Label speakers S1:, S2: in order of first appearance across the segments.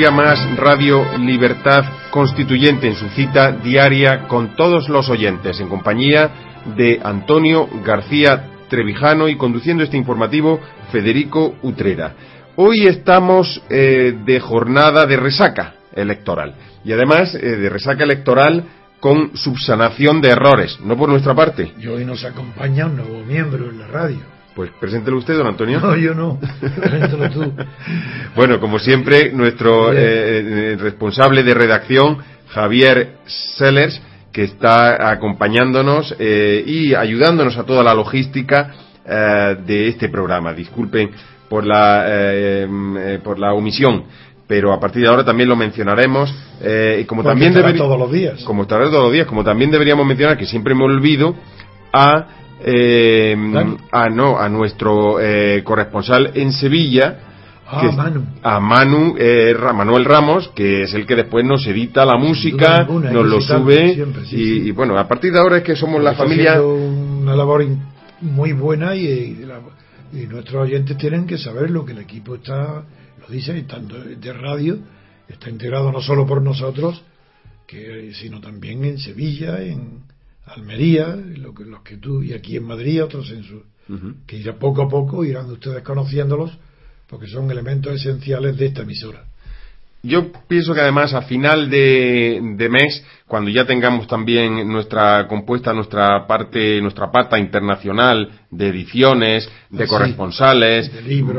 S1: día más Radio Libertad Constituyente en su cita diaria con todos los oyentes, en compañía de Antonio García Trevijano y conduciendo este informativo Federico Utrera. Hoy estamos eh, de jornada de resaca electoral y además eh, de resaca electoral con subsanación de errores, no por nuestra parte.
S2: Y hoy nos acompaña un nuevo miembro en la radio.
S1: Pues preséntelo usted, don Antonio.
S2: No, yo no. Preséntelo tú.
S1: bueno, como siempre, nuestro eh, responsable de redacción, Javier Sellers, que está acompañándonos eh, y ayudándonos a toda la logística eh, de este programa. Disculpen por la, eh, por la omisión pero a partir de ahora también lo mencionaremos y como también
S2: todos los días
S1: como estará todos los días como también deberíamos mencionar que siempre me olvido a a no a nuestro corresponsal en Sevilla
S2: Ah, Manu.
S1: A Manu, eh, Manuel Ramos, que es el que después nos edita la música, nos lo sube. y, bueno, a partir de ahora es que somos la familia.
S2: una labor muy buena y, nuestros oyentes tienen que saber lo que el equipo está, lo dice, tanto de radio, está integrado no solo por nosotros, que, sino también en Sevilla, en Almería, lo que, los que tú, y aquí en Madrid, otros en su. Que irá poco a poco, irán ustedes conociéndolos porque son elementos esenciales de esta emisora.
S1: Yo pienso que además a final de, mes, cuando ya tengamos también nuestra compuesta, nuestra parte, nuestra pata internacional de ediciones, de corresponsales,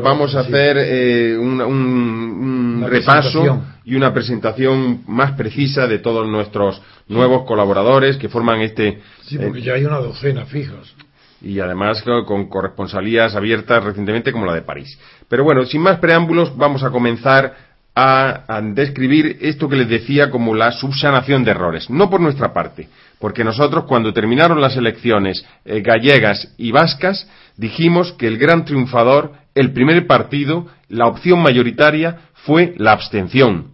S1: vamos a hacer eh, un, repaso y una presentación más precisa de todos nuestros nuevos colaboradores que forman este.
S2: Sí, porque eh, ya hay una docena fijos
S1: y además con corresponsalías abiertas recientemente como la de París. Pero bueno, sin más preámbulos, vamos a comenzar a, describir esto que les decía como la subsanación de errores. No por nuestra parte, porque nosotros cuando terminaron las elecciones eh, gallegas y vascas dijimos que el gran triunfador, el primer partido, la opción mayoritaria fue la abstención.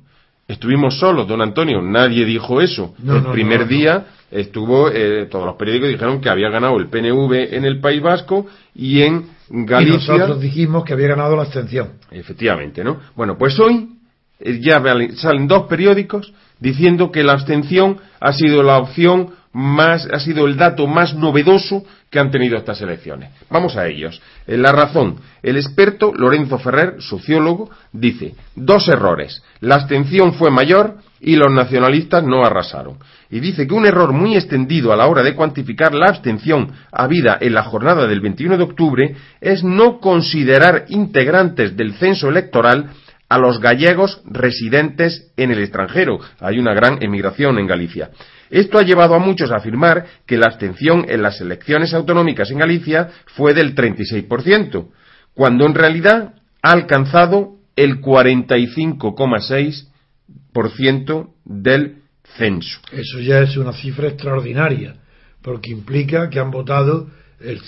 S1: Estuvimos solos, don Antonio, nadie dijo eso. el primer día estuvo, eh, todos los periódicos dijeron que había ganado el PNV en el País Vasco y en Galicia.
S2: Y nosotros dijimos que había ganado la abstención.
S1: Efectivamente, ¿no? Bueno, pues hoy ya salen dos periódicos diciendo que la abstención ha sido la opción más, ha sido el dato más novedoso que han tenido estas elecciones. Vamos a ellos. En la razón, el experto Lorenzo Ferrer, sociólogo, dice dos errores. La abstención fue mayor y los nacionalistas no arrasaron. Y dice que un error muy extendido a la hora de cuantificar la abstención habida en la jornada del 21 de octubre es no considerar integrantes del censo electoral a los gallegos residentes en el extranjero. Hay una gran emigración en Galicia. Esto ha llevado a muchos a afirmar que la abstención en las elecciones autonómicas en Galicia fue del 36%, cuando en realidad ha alcanzado el 45,6% del censo.
S2: Eso ya es una cifra extraordinaria, porque implica que han votado el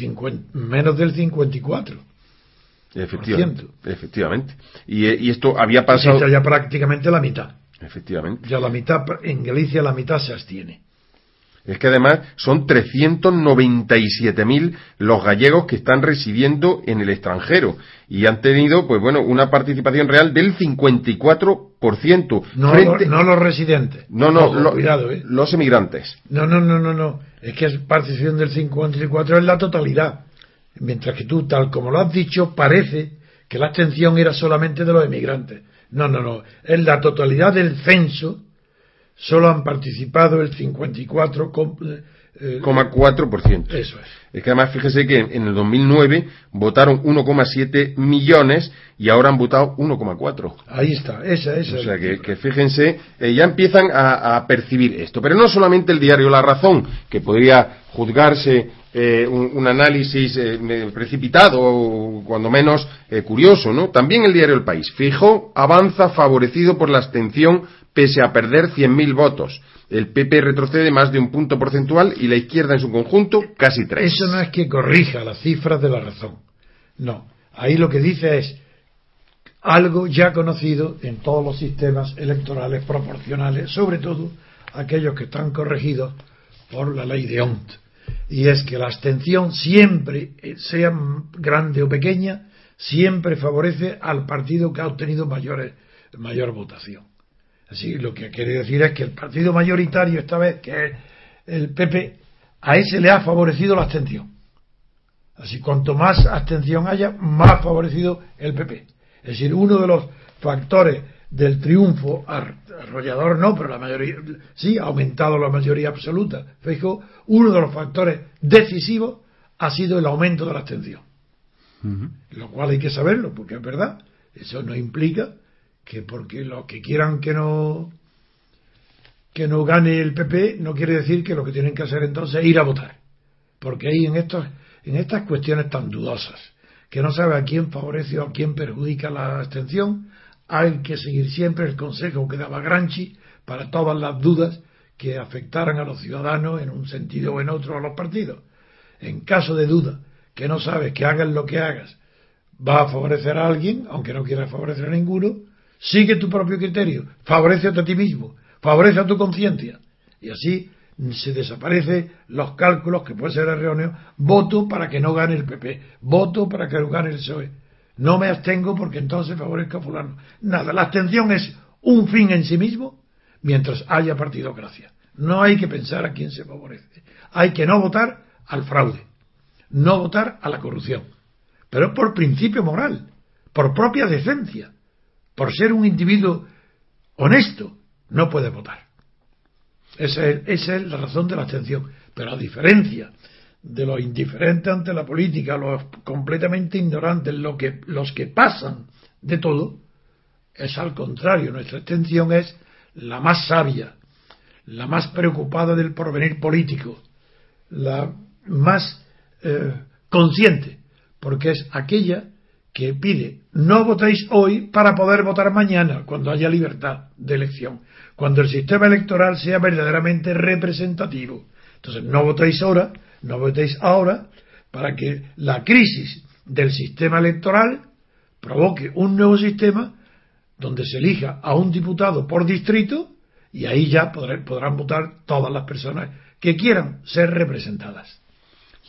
S2: menos del 54.
S1: Efectivamente. efectivamente. Y, y, esto había pasado.
S2: ya prácticamente la mitad.
S1: Efectivamente.
S2: Ya la mitad, en Galicia la mitad se abstiene.
S1: Es que además son 397.000 los gallegos que están residiendo en el extranjero y han tenido, pues bueno, una participación real del 54%.
S2: No, no los residentes.
S1: No, no, cuidado, ¿eh? los emigrantes.
S2: No, no, no, no, no. Es que es participación del 54 es la totalidad. Mientras que tú, tal como lo has dicho, parece que la abstención era solamente de los emigrantes. No, no, no. Es la totalidad del censo solo han participado el 54,4%.
S1: Eh, Eso es. Es que además fíjese que en el 2009 votaron 1,7 millones y ahora han votado 1,4.
S2: Ahí está, esa, esa.
S1: O sea que, fíjense, eh, ya empiezan a, percibir esto. Pero no solamente el diario La Razón, que podría juzgarse eh, un, análisis precipitado o cuando menos curioso, ¿no? También el diario El País. Fijó avanza favorecido por la abstención pese a perder 100.000 votos. El PP retrocede más de un punto porcentual y la izquierda en su conjunto casi tres.
S2: Eso no es que corrija las cifras de la razón. No. Ahí lo que dice es algo ya conocido en todos los sistemas electorales proporcionales, sobre todo aquellos que están corregidos por la ley de Ont. Y es que la abstención siempre, eh, sea grande o pequeña, siempre favorece al partido que ha obtenido mayor votación. Así, lo que quiere decir es que el partido mayoritario esta vez, que es el PP, a ese le ha favorecido la abstención. Así, cuanto más abstención haya, más favorecido el PP. Es decir, uno de los factores del triunfo arrollador no, pero la mayoría sí ha aumentado la mayoría absoluta. Fijo, uno de los factores decisivos ha sido el aumento de la abstención. Lo cual hay que saberlo, porque es verdad. Eso no implica que porque los que quieran que no que no gane el PP no quiere decir que lo que tienen que hacer entonces es ir a votar. Porque ahí en estos en estas cuestiones tan dudosas, que no sabe a quién favorece o a quién perjudica la abstención, hay que seguir siempre el consejo que daba Granchi para todas las dudas que afectaran a los ciudadanos en un sentido o en otro a los partidos. En caso de duda, que no sabes que hagas lo que hagas, va a favorecer a alguien, aunque no quieras favorecer a ninguno, sigue tu propio criterio, favorece a ti mismo, favorece a tu conciencia. Y así se desaparecen los cálculos que puede ser erróneo, voto para que no gane el PP, voto para que no gane el PSOE no me abstengo porque entonces favorezco a fulano. Nada, la abstención es un fin en sí mismo mientras haya partidocracia. No hay que pensar a quién se favorece. Hay que no votar al fraude, no votar a la corrupción. Pero por principio moral, por propia decencia, por ser un individuo honesto, no puede votar. Es, esa es la razón de la abstención. Pero a diferencia de los indiferentes ante la política, los completamente ignorantes, lo que, los que pasan de todo, es al contrario, nuestra extensión es la más sabia, la más preocupada del porvenir político, la más eh, consciente, porque es aquella que pide no votéis hoy para poder votar mañana, cuando haya libertad de elección, cuando el sistema electoral sea verdaderamente representativo. Entonces, no votéis ahora no votéis ahora para que la crisis del sistema electoral provoque un nuevo sistema donde se elija a un diputado por distrito y ahí ya podrán votar todas las personas que quieran ser representadas.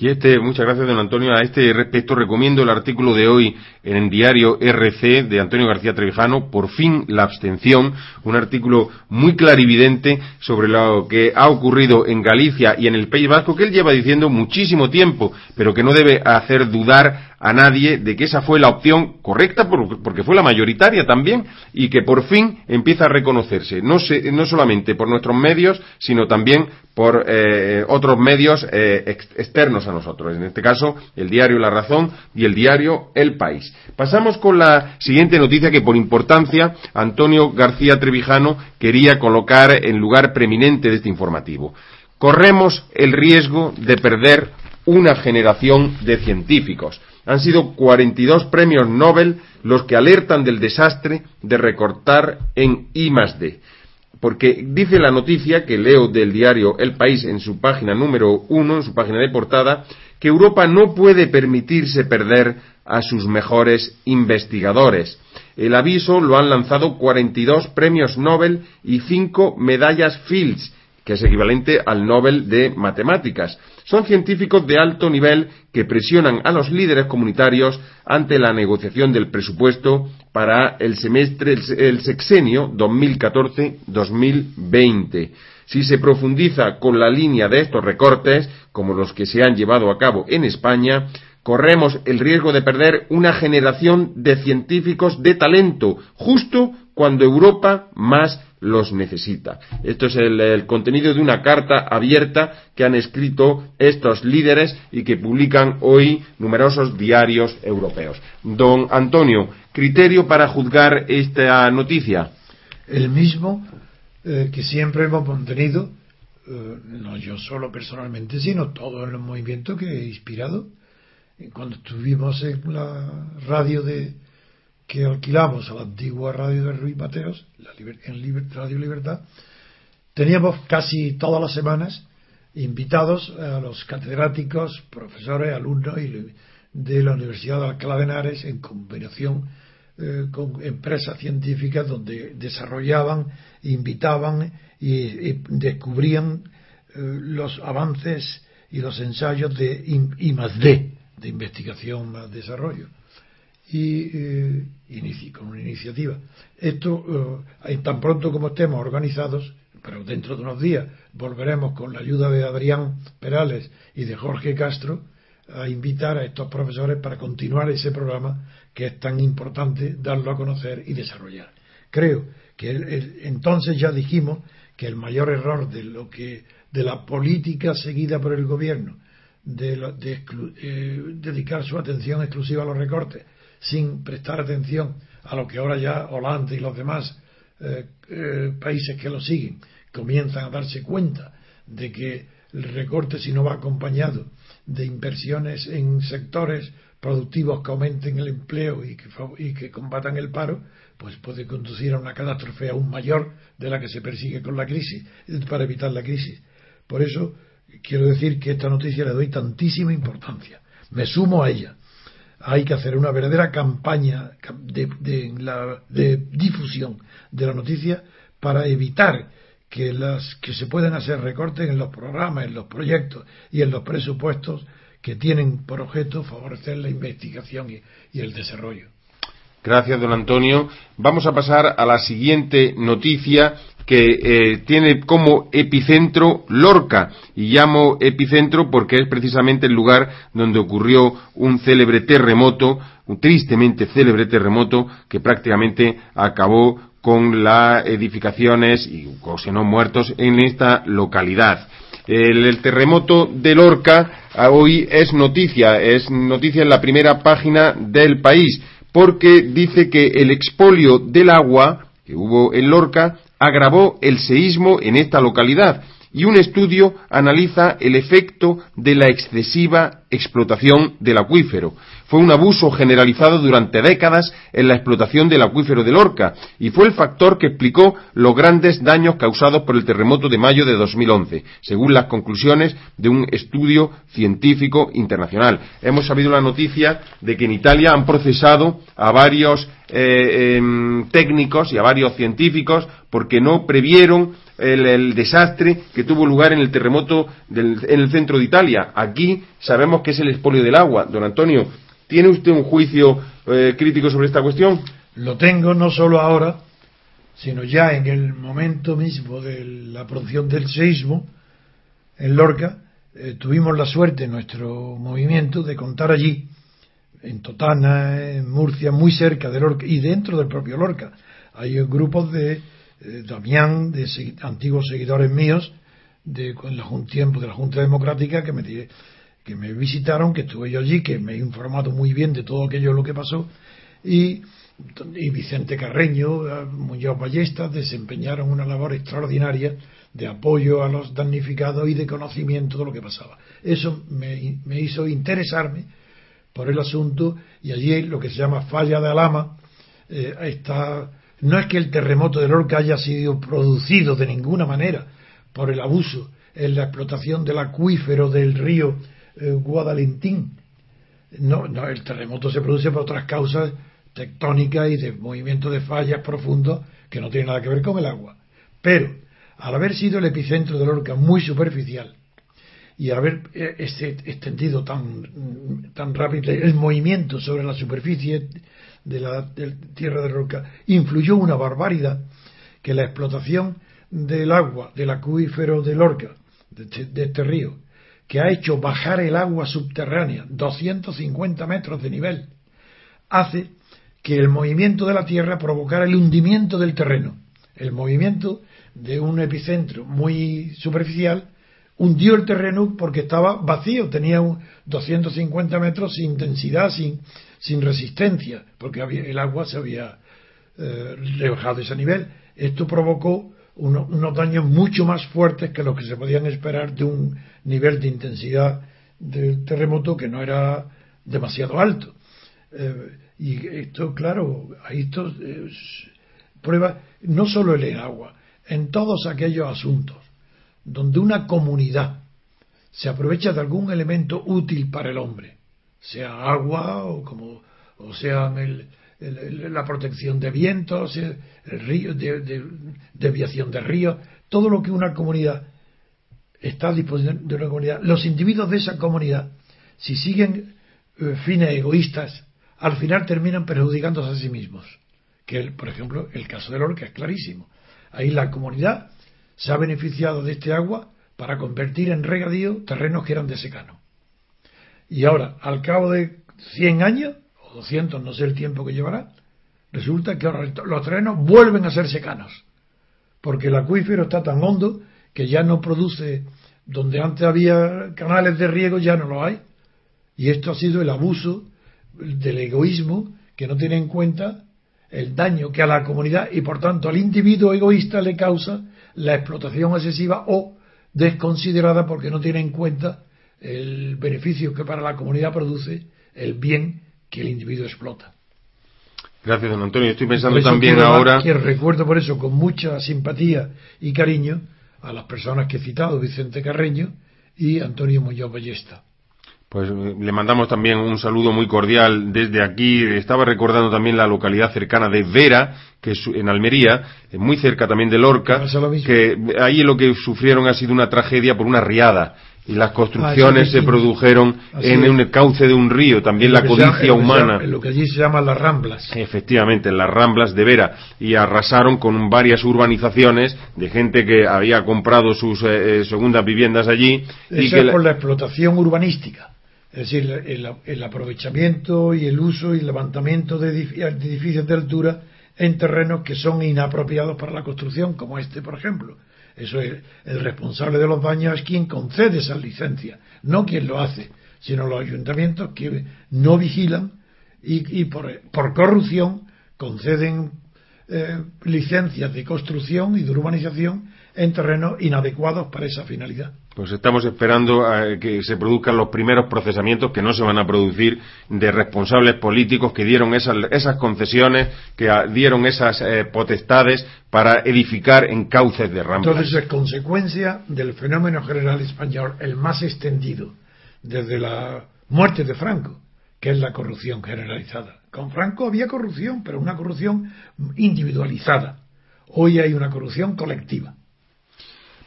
S1: Y este, muchas gracias, don Antonio. A este respecto recomiendo el artículo de hoy en el diario RC de Antonio García Trevijano, Por fin la abstención, un artículo muy clarividente sobre lo que ha ocurrido en Galicia y en el País Vasco, que él lleva diciendo muchísimo tiempo, pero que no debe hacer dudar a nadie de que esa fue la opción correcta porque fue la mayoritaria también y que por fin empieza a reconocerse, no, no solamente por nuestros medios, sino también por eh, otros medios eh, externos a nosotros, en este caso el diario La Razón y el diario El País. Pasamos con la siguiente noticia que por importancia Antonio García Trevijano quería colocar en lugar preeminente de este informativo. Corremos el riesgo de perder una generación de científicos. Han sido 42 premios Nobel los que alertan del desastre de recortar en I D. Porque dice la noticia que leo del diario El País en su página número uno, en su página de portada, que Europa no puede permitirse perder a sus mejores investigadores. El aviso lo han lanzado 42 premios Nobel y 5 medallas Fields, que es equivalente al Nobel de Matemáticas. Son científicos de alto nivel que presionan a los líderes comunitarios ante la negociación del presupuesto para el semestre, el sexenio 2014-2020. Si se profundiza con la línea de estos recortes, como los que se han llevado a cabo en España, corremos el riesgo de perder una generación de científicos de talento, justo cuando Europa más los necesita. Esto es el, contenido de una carta abierta que han escrito estos líderes y que publican hoy numerosos diarios europeos. Don Antonio, criterio para juzgar esta noticia.
S2: El mismo eh, que siempre hemos mantenido, eh, no yo solo personalmente, sino todo el movimiento que he inspirado. Cuando estuvimos en la radio de, que alquilamos a la antigua radio de Ruiz Mateos, en Radio Libertad, teníamos casi todas las semanas invitados a los catedráticos, profesores, alumnos de la Universidad de Alcalá de Henares en combinación eh, con empresas científicas donde desarrollaban, invitaban y, descubrían eh, los avances y los ensayos de I, D, de investigación más desarrollo y eh, con una iniciativa. Esto, eh, tan pronto como estemos organizados, pero dentro de unos días volveremos con la ayuda de Adrián Perales y de Jorge Castro a invitar a estos profesores para continuar ese programa que es tan importante darlo a conocer y desarrollar. Creo que entonces ya dijimos que el mayor error de lo que de la política seguida por el gobierno de, eh, dedicar su atención exclusiva a los recortes sin prestar atención a lo que ahora ya Holanda y los demás eh, eh, países que lo siguen comienzan a darse cuenta de que el recorte si no va acompañado de inversiones en sectores productivos que aumenten el empleo y que, y que combatan el paro, pues puede conducir a una catástrofe aún mayor de la que se persigue con la crisis, para evitar la crisis. Por eso quiero decir que esta noticia le doy tantísima importancia. Me sumo a ella. Hay que hacer una verdadera campaña de, difusión de la noticia para evitar que, las, que se puedan hacer recortes en los programas, en los proyectos y en los presupuestos que tienen por objeto favorecer la investigación y, el desarrollo.
S1: Gracias, don Antonio. Vamos a pasar a la siguiente noticia que eh, tiene como epicentro Lorca. Y llamo epicentro porque es precisamente el lugar donde ocurrió un célebre terremoto, un tristemente célebre terremoto que prácticamente acabó con las edificaciones y no muertos en esta localidad. El, terremoto de Lorca ah, hoy es noticia, es noticia en la primera página del país, porque dice que el expolio del agua que hubo en Lorca agravó el seísmo en esta localidad y un estudio analiza el efecto de la excesiva explotación del acuífero. Fue un abuso generalizado durante décadas en la explotación del acuífero de Lorca y fue el factor que explicó los grandes daños causados por el terremoto de mayo de 2011, según las conclusiones de un estudio científico internacional. Hemos sabido la noticia de que en Italia han procesado a varios eh, em, técnicos y a varios científicos porque no previeron el, desastre que tuvo lugar en el terremoto en el centro de Italia. Aquí sabemos que es el expolio del agua. Don Antonio, ¿tiene usted un juicio eh, crítico sobre esta cuestión?
S2: Lo tengo no solo ahora, sino ya en el momento mismo de la producción del seísmo en Lorca. Eh, tuvimos la suerte en nuestro movimiento de contar allí, en Totana, en Murcia, muy cerca de Lorca y dentro del propio Lorca. Hay grupos de eh, Damián, de antiguos seguidores míos, de en la, un tiempo de la Junta Democrática, que me, que me visitaron, que estuve yo allí, que me he informado muy bien de todo aquello lo que pasó, y, Vicente Carreño, eh, Muñoz Ballestas, desempeñaron una labor extraordinaria de apoyo a los damnificados y de conocimiento de lo que pasaba. Eso me, me hizo interesarme por el asunto y allí lo que se llama falla de Alama eh, está no es que el terremoto de Lorca haya sido producido de ninguna manera por el abuso en la explotación del acuífero del río eh, Guadalentín. No, no, el terremoto se produce por otras causas tectónicas y de movimiento de fallas profundos que no tienen nada que ver con el agua. Pero, al haber sido el epicentro de Lorca muy superficial y haber eh, extendido tan, tan rápido el movimiento sobre la superficie de la tierra de roca, influyó una barbaridad que la explotación del agua del acuífero de Lorca, de este, de este río, que ha hecho bajar el agua subterránea 250 metros de nivel, hace que el movimiento de la Tierra provocara el hundimiento del terreno. El movimiento de un epicentro muy superficial hundió el terreno porque estaba vacío, tenía 250 metros sin intensidad, sin, sin resistencia, porque el agua se había eh, rebajado ese nivel. Esto provocó unos daños mucho más fuertes que los que se podían esperar de un nivel de intensidad del terremoto que no era demasiado alto. Eh, y esto, claro, hay estos pruebas, no solo el agua, en todos aquellos asuntos donde una comunidad se aprovecha de algún elemento útil para el hombre, sea agua o como o sea la protección de vientos, el río, de, desviación de ríos, todo lo que una comunidad está a disposición de una comunidad, los individuos de esa comunidad, si siguen eh, fines egoístas al final terminan perjudicándose a sí mismos. Que, por ejemplo, el caso del Orca es clarísimo. Ahí la comunidad se ha beneficiado de este agua para convertir en regadío terrenos que eran de secano. Y ahora, al cabo de 100 años, o 200, no sé el tiempo que llevará, resulta que ahora los terrenos vuelven a ser secanos. Porque el acuífero está tan hondo que ya no produce, donde antes había canales de riego, ya no lo hay. Y esto ha sido el abuso del egoísmo que no tiene en cuenta el daño que a la comunidad y por tanto al individuo egoísta le causa la explotación excesiva o desconsiderada porque no tiene en cuenta el beneficio que para la comunidad produce el bien que el individuo explota.
S1: Gracias, don Antonio. Estoy pensando también ahora.
S2: Que recuerdo por eso con mucha simpatía y cariño a las personas que he citado, Vicente Carreño y Antonio Muñoz Ballesta.
S1: Pues eh, le mandamos también un saludo muy cordial desde aquí. Estaba recordando también la localidad cercana de Vera, que es en Almería, eh, muy cerca también de Lorca, que ahí lo que sufrieron ha sido una tragedia por una riada y las construcciones ah, se produjeron en un cauce de un río, también la codicia humana.
S2: En lo que allí se llama las Ramblas.
S1: Efectivamente, en las Ramblas de Vera. Y arrasaron con varias urbanizaciones de gente que había comprado sus eh, segundas viviendas allí.
S2: y que por la explotación urbanística. Es decir, el, aprovechamiento y el uso y levantamiento de edificios de altura en terrenos que son inapropiados para la construcción, como este, por ejemplo. Eso es, el responsable de los baños es quien concede esa licencia, no quien lo hace, sino los ayuntamientos que no vigilan y, por, corrupción conceden eh, licencias de construcción y de urbanización en terrenos inadecuados para esa finalidad.
S1: Pues estamos esperando a que se produzcan los primeros procesamientos que no se van a producir de responsables políticos que dieron esas, concesiones, que dieron esas eh, potestades para edificar en cauces de ramblas.
S2: Entonces es consecuencia del fenómeno general español, el más extendido, desde la muerte de Franco, que es la corrupción generalizada. Con Franco había corrupción, pero una corrupción individualizada. Hoy hay una corrupción colectiva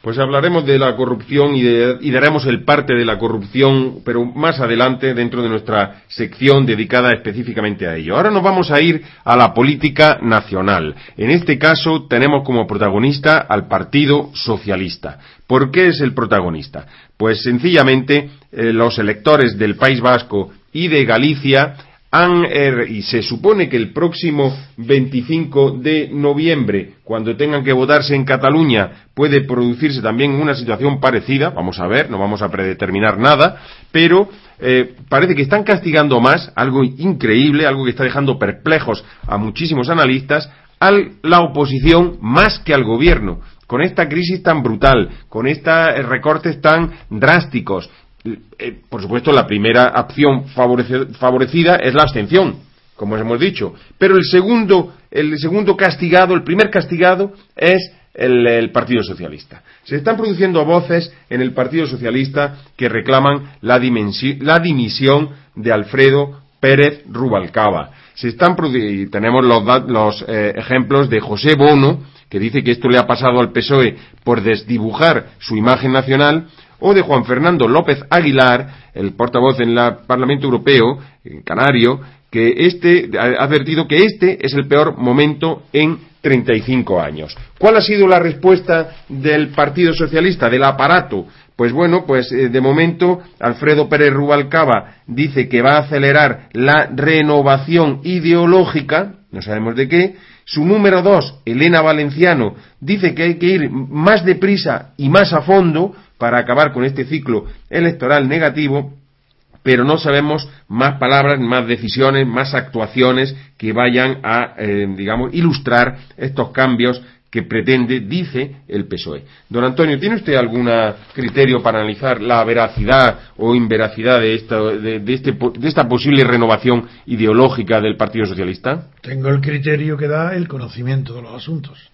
S1: pues hablaremos de la corrupción y, daremos el parte de la corrupción, pero más adelante dentro de nuestra sección dedicada específicamente a ello. Ahora nos vamos a ir a la política nacional. En este caso tenemos como protagonista al Partido Socialista. ¿Por qué es el protagonista? Pues sencillamente eh, los electores del País Vasco y de Galicia Er, y se supone que el próximo 25 de noviembre, cuando tengan que votarse en Cataluña, puede producirse también una situación parecida, vamos a ver, no vamos a predeterminar nada, pero eh, parece que están castigando más, algo increíble, algo que está dejando perplejos a muchísimos analistas, a la oposición más que al gobierno. Con esta crisis tan brutal, con estos recortes tan drásticos, eh, por supuesto, la primera opción favorecida es la abstención, como hemos dicho. Pero el segundo, el segundo castigado, el primer castigado es el, Partido Socialista. Se están produciendo voces en el Partido Socialista que reclaman la, dimisión de Alfredo Pérez Rubalcaba. Se están y tenemos los, eh, ejemplos de José Bono, que dice que esto le ha pasado al PSOE por desdibujar su imagen nacional, o de Juan Fernando López Aguilar, el portavoz en el Parlamento Europeo, en canario, que este ha advertido que este es el peor momento en 35 años. ¿Cuál ha sido la respuesta del Partido Socialista, del aparato? Pues bueno, pues eh, de momento Alfredo Pérez Rubalcaba dice que va a acelerar la renovación ideológica, no sabemos de qué. Su número dos, Elena Valenciano, dice que hay que ir más deprisa y más a fondo para acabar con este ciclo electoral negativo, pero no sabemos más palabras, más decisiones, más actuaciones que vayan a, eh, digamos, ilustrar estos cambios que pretende, dice el PSOE. Don Antonio, ¿tiene usted algún criterio para analizar la veracidad o inveracidad de esta, de, este, de esta posible renovación ideológica del Partido Socialista?
S2: Tengo el criterio que da el conocimiento de los asuntos,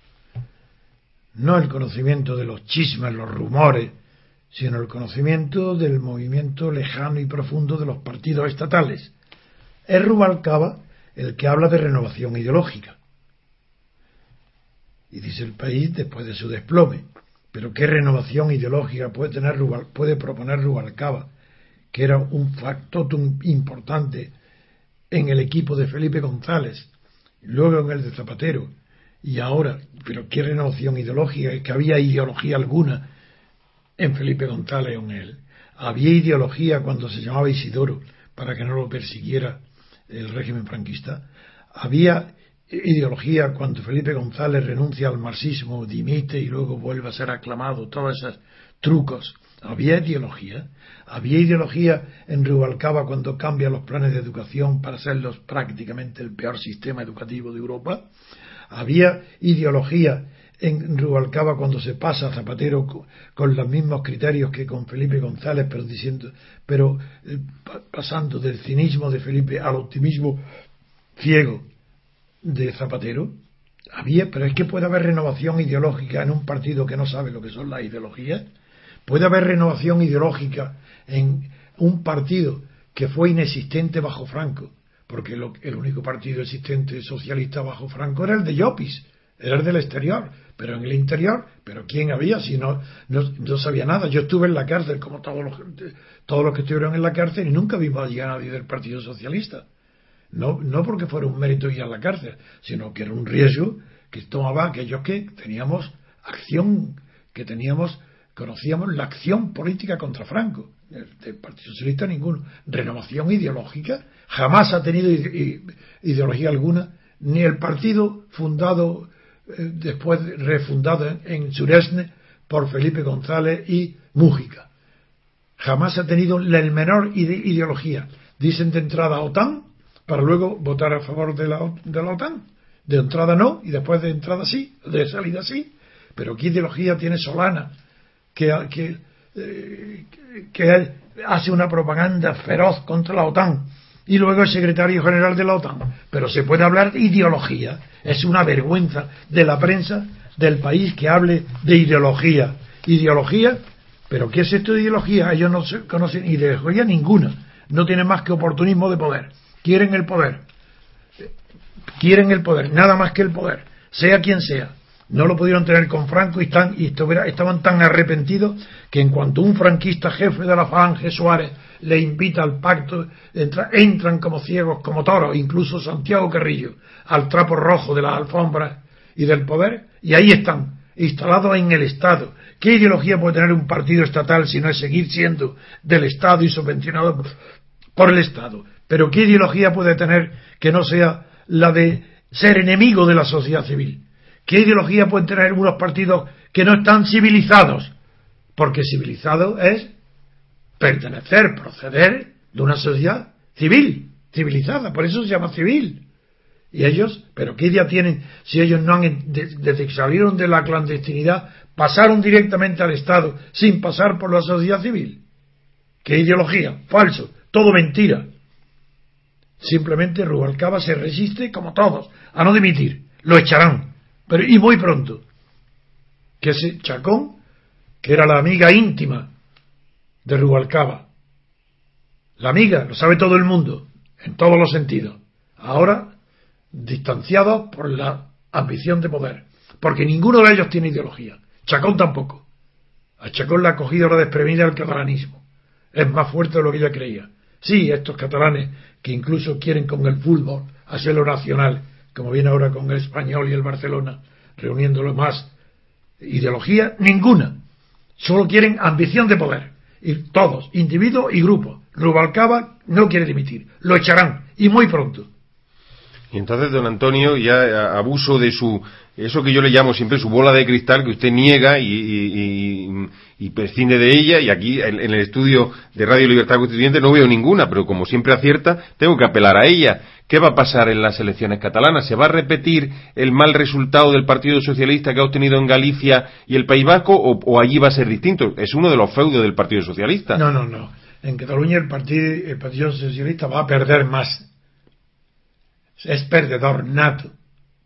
S2: no el conocimiento de los chismes, los rumores, sino el conocimiento del movimiento lejano y profundo de los partidos estatales. Es Rubalcaba el que habla de renovación ideológica. Y dice el país después de su desplome. Pero ¿qué renovación ideológica puede, tener puede proponer Rubalcaba? Que era un factotum importante en el equipo de Felipe González, luego en el de Zapatero, y ahora, pero qué renovación ideológica, es que había ideología alguna en Felipe González o en él. Había ideología cuando se llamaba Isidoro, para que no lo persiguiera el régimen franquista. Había ideología cuando Felipe González renuncia al marxismo, dimite y luego vuelve a ser aclamado, todos esos trucos. Había ideología. Había ideología en Rubalcaba cuando cambia los planes de educación para hacerlos prácticamente el peor sistema educativo de Europa. Había ideología en Rubalcaba cuando se pasa Zapatero con, los mismos criterios que con Felipe González, pero diciendo, pero eh, pasando del cinismo de Felipe al optimismo ciego de Zapatero. Había, pero es que puede haber renovación ideológica en un partido que no sabe lo que son las ideologías. Puede haber renovación ideológica en un partido que fue inexistente bajo Franco, porque el único partido existente socialista bajo Franco era el de Llopis, era el del exterior, pero en el interior, pero ¿quién había si no, no, sabía nada? Yo estuve en la cárcel, como todos los, todos los que estuvieron en la cárcel, y nunca vimos allí a nadie del Partido Socialista. No, no porque fuera un mérito ir a la cárcel, sino que era un riesgo que tomaba aquellos que teníamos acción, que teníamos, conocíamos la acción política contra Franco. Del, Partido Socialista ninguno. Renovación ideológica. Jamás ha tenido ideología alguna, ni el partido fundado después refundado en Suresne por Felipe González y Mújica. Jamás ha tenido la menor ideología. Dicen de entrada OTAN para luego votar a favor de la, OTAN. De entrada no y después de entrada sí, de salida sí. Pero ¿qué ideología tiene Solana que, que, eh, que hace una propaganda feroz contra la OTAN? Y luego el secretario general de la OTAN. Pero se puede hablar de ideología. Es una vergüenza de la prensa del país que hable de ideología. Ideología, pero ¿qué es esto de ideología? Ellos no conocen ideología ninguna. No tienen más que oportunismo de poder. Quieren el poder. Quieren el poder, nada más que el poder, sea quien sea no lo pudieron tener con Franco y, están, y estaban tan arrepentidos que en cuanto un franquista jefe de la Falange Suárez le invita al pacto, entran como ciegos, como toros, incluso Santiago Carrillo, al trapo rojo de las alfombras y del poder, y ahí están, instalados en el Estado. ¿Qué ideología puede tener un partido estatal si no es seguir siendo del Estado y subvencionado por el Estado? Pero ¿qué ideología puede tener que no sea la de ser enemigo de la sociedad civil? ¿Qué ideología pueden tener unos partidos que no están civilizados? Porque civilizado es pertenecer, proceder de una sociedad civil, civilizada, por eso se llama civil. Y ellos, pero ¿qué idea tienen si ellos no han, desde que salieron de la clandestinidad, pasaron directamente al Estado sin pasar por la sociedad civil? ¿Qué ideología? Falso, todo mentira. Simplemente Rubalcaba se resiste, como todos, a no dimitir. Lo echarán. Pero, y muy pronto, que ese Chacón, que era la amiga íntima de Rubalcaba, la amiga, lo sabe todo el mundo, en todos los sentidos, ahora distanciados por la ambición de poder, porque ninguno de ellos tiene ideología, Chacón tampoco. A Chacón la ha cogido la desprevenida el catalanismo, es más fuerte de lo que ella creía. Sí, estos catalanes que incluso quieren con el fútbol hacerlo nacional como viene ahora con el español y el Barcelona, reuniéndolo más. Ideología ninguna. Solo quieren ambición de poder. Y todos, individuo y grupo. Rubalcaba no quiere dimitir. Lo echarán. Y muy pronto.
S1: Y entonces, don Antonio, ya abuso de su, eso que yo le llamo siempre su bola de cristal, que usted niega y, y, prescinde de ella, y aquí en, el estudio de Radio Libertad Constituyente no veo ninguna, pero como siempre acierta, tengo que apelar a ella. ¿Qué va a pasar en las elecciones catalanas? ¿Se va a repetir el mal resultado del Partido Socialista que ha obtenido en Galicia y el País Vasco o, allí va a ser distinto? Es uno de los feudos del Partido Socialista.
S2: No, no, no. En Cataluña el Partido, el partido Socialista va a perder más. Es perdedor nato,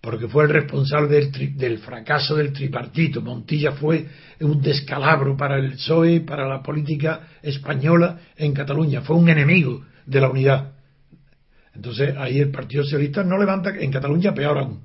S2: porque fue el responsable del, del fracaso del tripartito. Montilla fue un descalabro para el PSOE, para la política española en Cataluña. Fue un enemigo de la unidad entonces ahí el Partido Socialista no levanta, en Cataluña peor aún.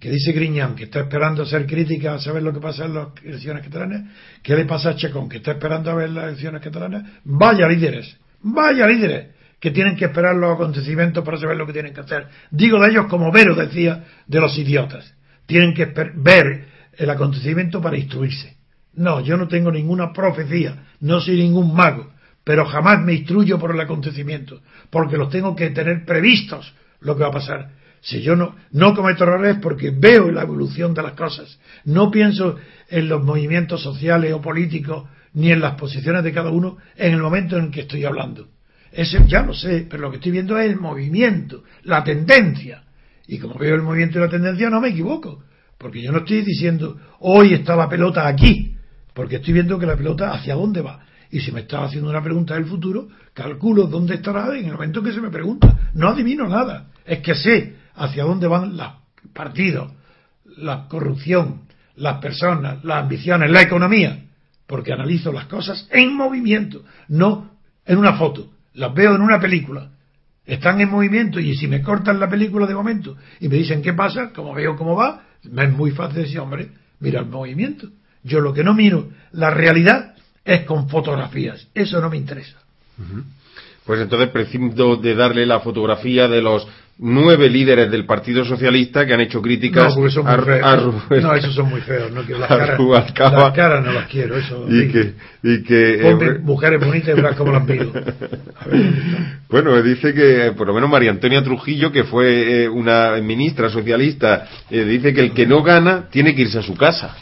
S2: Que dice Griñán, que está esperando hacer crítica a saber lo que pasa en las elecciones catalanas. ¿Qué le pasa a Chacón, que está esperando a ver las elecciones catalanas? Vaya líderes, vaya líderes, que tienen que esperar los acontecimientos para saber lo que tienen que hacer. Digo de ellos como Vero decía de los idiotas. Tienen que ver el acontecimiento para instruirse. No, yo no tengo ninguna profecía, no soy ningún mago, pero jamás me instruyo por el acontecimiento, porque los tengo que tener previstos lo que va a pasar. Si yo no, no cometo errores porque veo la evolución de las cosas, no pienso en los movimientos sociales o políticos ni en las posiciones de cada uno en el momento en el que estoy hablando. Ese ya lo sé, pero lo que estoy viendo es el movimiento, la tendencia. Y como veo el movimiento y la tendencia, no me equivoco. Porque yo no estoy diciendo, hoy está la pelota aquí. Porque estoy viendo que la pelota hacia dónde va. Y si me está haciendo una pregunta del futuro, calculo dónde estará en el momento que se me pregunta. No adivino nada. Es que sé hacia dónde van los partidos, la corrupción, las personas, las ambiciones, la economía. Porque analizo las cosas en movimiento, no en una foto las veo en una película, están en movimiento y si me cortan la película de momento y me dicen qué pasa, como veo cómo va, me es muy fácil decir, hombre, mira el movimiento. Yo lo que no miro, la realidad, es con fotografías. Eso no me interesa.
S1: Pues entonces prescindo de darle la fotografía de los nueve líderes del Partido Socialista que han hecho críticas
S2: no, son muy feos. no, esos son muy feos. No, las, caras, las caras no las quiero. Eso,
S1: y que, y que
S2: eh, mujeres bonitas y verás cómo las pido.
S1: bueno, dice que por lo menos María Antonia Trujillo, que fue eh, una ministra socialista, eh, dice que el que no gana tiene que irse a su casa.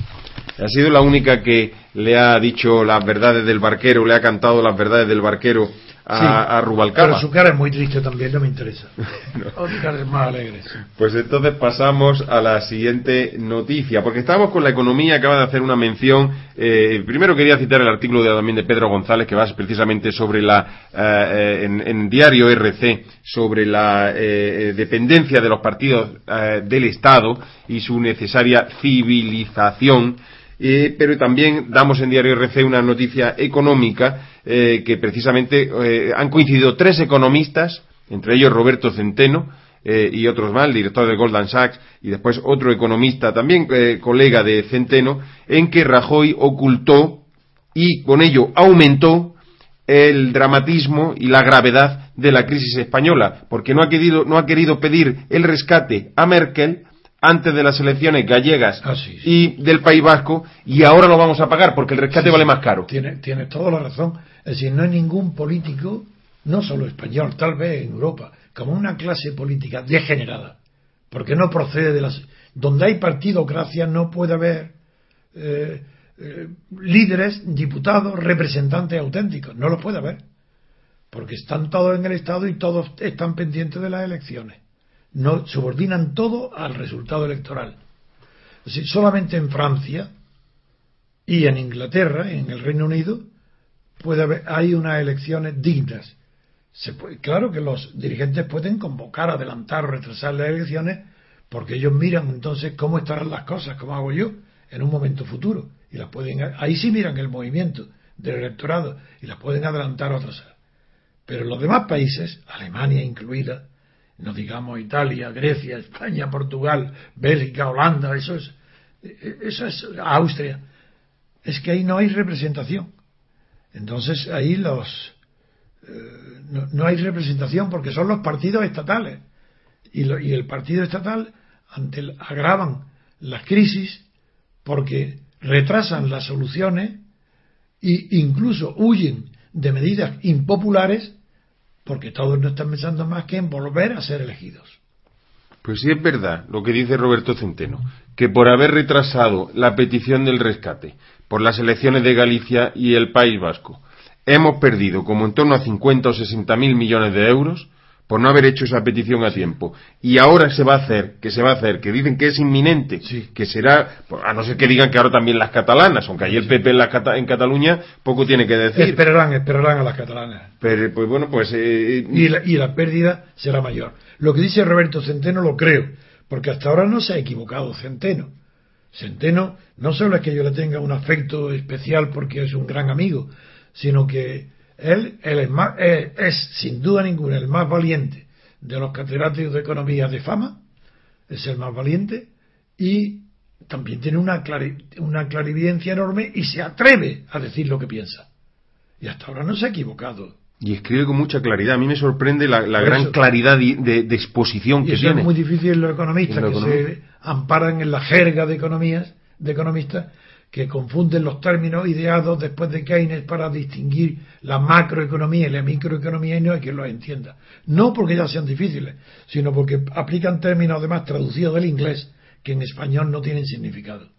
S1: Ha sido la única que le ha dicho las verdades del barquero, le ha cantado las verdades del barquero a, Rubalcaba.
S2: Pero su cara es muy triste también, no me interesa. no. cara es más alegre.
S1: Pues entonces pasamos a la siguiente noticia, porque estábamos con la economía, acaba de hacer una mención. Eh, primero quería citar el artículo de, también de Pedro González, que va precisamente sobre la, eh, en, en, diario RC, sobre la eh, dependencia de los partidos del Estado y su necesaria civilización. Pero también damos en Diario RC una noticia económica eh, que precisamente eh, han coincidido tres economistas, entre ellos Roberto Centeno eh, y otros más, el director de Goldman Sachs y después otro economista también colega de Centeno, en que Rajoy ocultó y con ello aumentó el dramatismo y la gravedad de la crisis española, porque no ha querido, no ha querido pedir el rescate a Merkel antes de las elecciones gallegas
S2: ah,
S1: y del País Vasco y ahora lo vamos a pagar porque el rescate vale más caro.
S2: Tiene, tiene toda la razón. Es decir, no hay ningún político, no solo español, tal vez en Europa, como una clase política degenerada, porque no procede de las. Donde hay partidocracia no puede haber eh, eh, líderes, diputados, representantes auténticos, no lo puede haber, porque están todos en el Estado y todos están pendientes de las elecciones. No subordinan todo al resultado electoral. Solamente en Francia y en Inglaterra, en el Reino Unido, puede haber, hay unas elecciones dignas. Se puede, claro que los dirigentes pueden convocar, adelantar o retrasar las elecciones porque ellos miran entonces cómo estarán las cosas, como hago yo, en un momento futuro. Y las pueden, ahí sí miran el movimiento del electorado y las pueden adelantar o atrasar. Pero en los demás países, Alemania incluida, no digamos Italia, Grecia, España, Portugal, Bélgica, Holanda, eso es, eso es Austria, es que ahí no hay representación. Entonces ahí los eh, no, hay representación porque son los partidos estatales y, y el partido estatal ante agravan las crisis porque retrasan las soluciones e incluso huyen de medidas impopulares porque todos no están pensando más que en volver a ser elegidos.
S1: Pues sí es verdad lo que dice Roberto Centeno, que por haber retrasado la petición del rescate por las elecciones de Galicia y el País Vasco. Hemos perdido como en torno a 50 o 60 mil millones de euros por no haber hecho esa petición a tiempo. Y ahora se va a hacer, que se va a hacer, que dicen que es inminente, que será, a no ser que digan que ahora también las catalanas, aunque ahí el PP en, Cataluña poco tiene que decir.
S2: Esperarán, esperarán a las catalanas.
S1: Pero, pues bueno, pues...
S2: Eh, y, la, y la pérdida será mayor. Lo que dice Roberto Centeno lo creo, porque hasta ahora no se ha equivocado Centeno. Centeno no solo es que yo le tenga un afecto especial porque es un gran amigo, sino que él, es, más, es, sin duda ninguna el más valiente de los catedráticos de economía de fama, es el más valiente y también tiene una, una clarividencia enorme y se atreve a decir lo que piensa. Y hasta ahora no se ha equivocado.
S1: Y escribe con mucha claridad. A mí me sorprende la, gran claridad de, exposición que tiene.
S2: Es muy difícil en los economistas que se amparan en la jerga de economías, de economistas, que confunden los términos ideados después de Keynes para distinguir la macroeconomía y la microeconomía y no hay quien los entienda. No porque ya sean difíciles, sino porque aplican términos además traducidos del inglés que en español no tienen significado.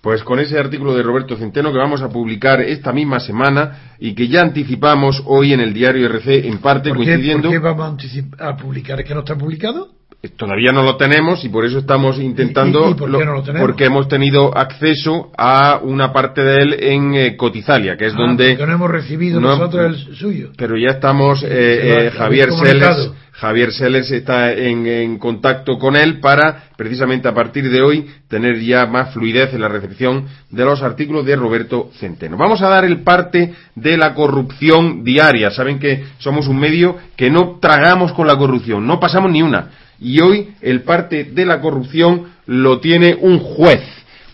S1: Pues con ese artículo de Roberto Centeno que vamos a publicar esta misma semana y que ya anticipamos hoy en el diario RC en parte coincidiendo.
S2: ¿Por qué vamos a, publicar? ¿Es que no está publicado?
S1: Eh, todavía no lo tenemos y por eso estamos intentando.
S2: por qué no lo tenemos?
S1: Porque hemos tenido acceso a una parte de él en eh, Cotizalia, que es ah, donde.
S2: no hemos recibido nosotros el suyo.
S1: Pero ya estamos, eh, Javier Seles Javier Seles está en, contacto con él para, precisamente a partir de hoy, tener ya más fluidez en la recepción de los artículos de Roberto Centeno. Vamos a dar el parte de la corrupción diaria. Saben que somos un medio que no tragamos con la corrupción, no pasamos ni una. Y hoy el parte de la corrupción lo tiene un juez.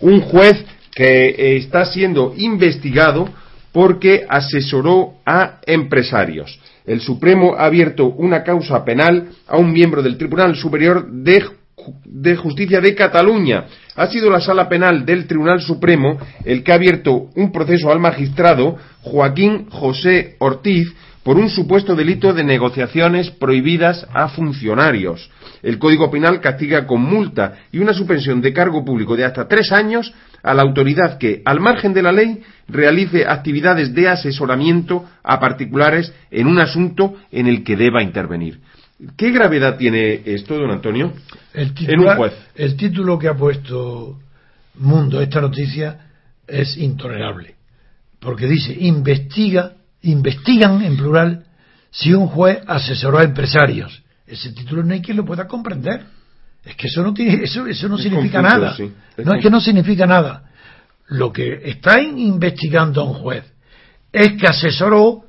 S1: Un juez que está siendo investigado porque asesoró a empresarios el Supremo ha abierto una causa penal a un miembro del Tribunal Superior de, Justicia de Cataluña. Ha sido la Sala Penal del Tribunal Supremo el que ha abierto un proceso al magistrado Joaquín José Ortiz por un supuesto delito de negociaciones prohibidas a funcionarios. El Código Penal castiga con multa y una suspensión de cargo público de hasta tres años a la autoridad que, al margen de la ley, realice actividades de asesoramiento a particulares en un asunto en el que deba intervenir. ¿Qué gravedad tiene esto, don Antonio?
S2: El en un juez. El título que ha puesto Mundo esta noticia es intolerable, porque dice investiga, investigan en plural si un juez asesoró a empresarios. Ese título no hay quien lo pueda comprender. Es que eso no tiene, eso, eso no significa nada. no es que no significa nada. Lo que está investigando un juez es que asesoró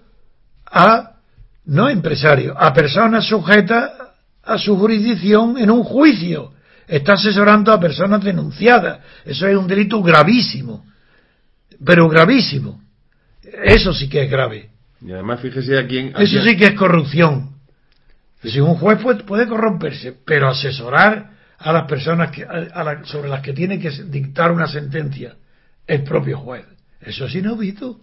S2: a no empresarios, a personas sujetas a su jurisdicción en un juicio. Está asesorando a personas denunciadas. Eso es un delito gravísimo. Pero gravísimo. Eso sí que es grave.
S1: Y además, fíjese a quién.
S2: Eso sí que es corrupción. Si un juez puede, corromperse, pero asesorar a las personas que, sobre las que tiene que dictar una sentencia el propio juez, eso es inaudito.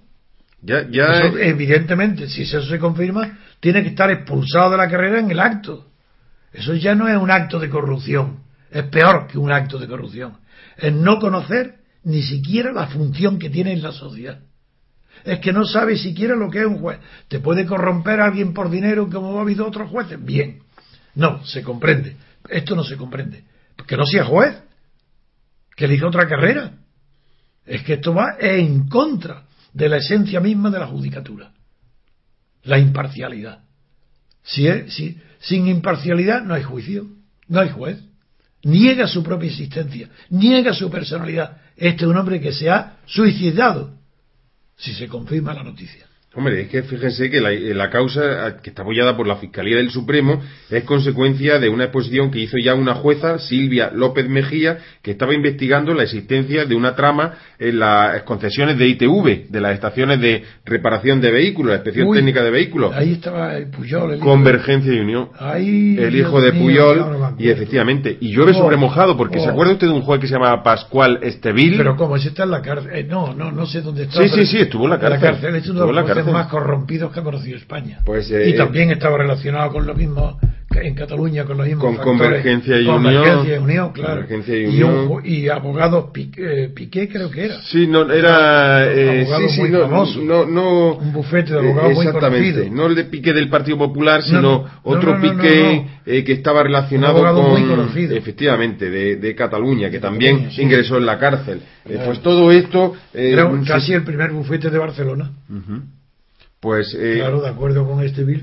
S1: Ya, ya
S2: Evidentemente, si eso se confirma, tiene que estar expulsado de la carrera en el acto. Eso ya no es un acto de corrupción, es peor que un acto de corrupción. Es no conocer ni siquiera la función que tiene en la sociedad es que no sabe siquiera lo que es un juez. ¿Te puede corromper a alguien por dinero como ha habido otros jueces? Bien. No, se comprende. Esto no se comprende. Que no sea juez. Que elija otra carrera. Es que esto va en contra de la esencia misma de la judicatura. La imparcialidad. Si, si sin imparcialidad no hay juicio, no hay juez. Niega su propia existencia, niega su personalidad. Este es un hombre que se ha suicidado si se confirma la noticia.
S1: Hombre, es que fíjense que la, causa que está apoyada por la Fiscalía del Supremo es consecuencia de una exposición que hizo ya una jueza, Silvia López Mejía, que estaba investigando la existencia de una trama en las concesiones de ITV, de las estaciones de reparación de vehículos, la inspección técnica de vehículos.
S2: Ahí estaba Puyol.
S1: Convergencia y Unión. el hijo de Puyol. y efectivamente, y llueve sobre mojado, porque ¿se oh. acuerda usted de un juez que se llama Pascual Estevil?
S2: Pero ¿cómo? ¿Ese está en la cárcel? Eh, no, no, no sé dónde está.
S1: Sí, sí, sí, estuvo en la cárcel.
S2: estuvo en la cárcel más corrompidos que ha conocido España.
S1: Pues,
S2: y
S1: eh,
S2: también estaba relacionado con lo mismo en Cataluña con los mismos
S1: con Convergencia y
S2: Unión. claro. y, abogado eh, Piqué, creo que era.
S1: Sí, no, era.
S2: Eh, muy famoso.
S1: No,
S2: un bufete de abogados muy conocido.
S1: No el de Piqué del Partido Popular, sino otro Piqué que estaba relacionado con. Efectivamente, de, de Cataluña, que también ingresó en la cárcel. pues todo esto.
S2: era casi el primer bufete de Barcelona.
S1: Pues,
S2: eh, claro, de acuerdo con este bill,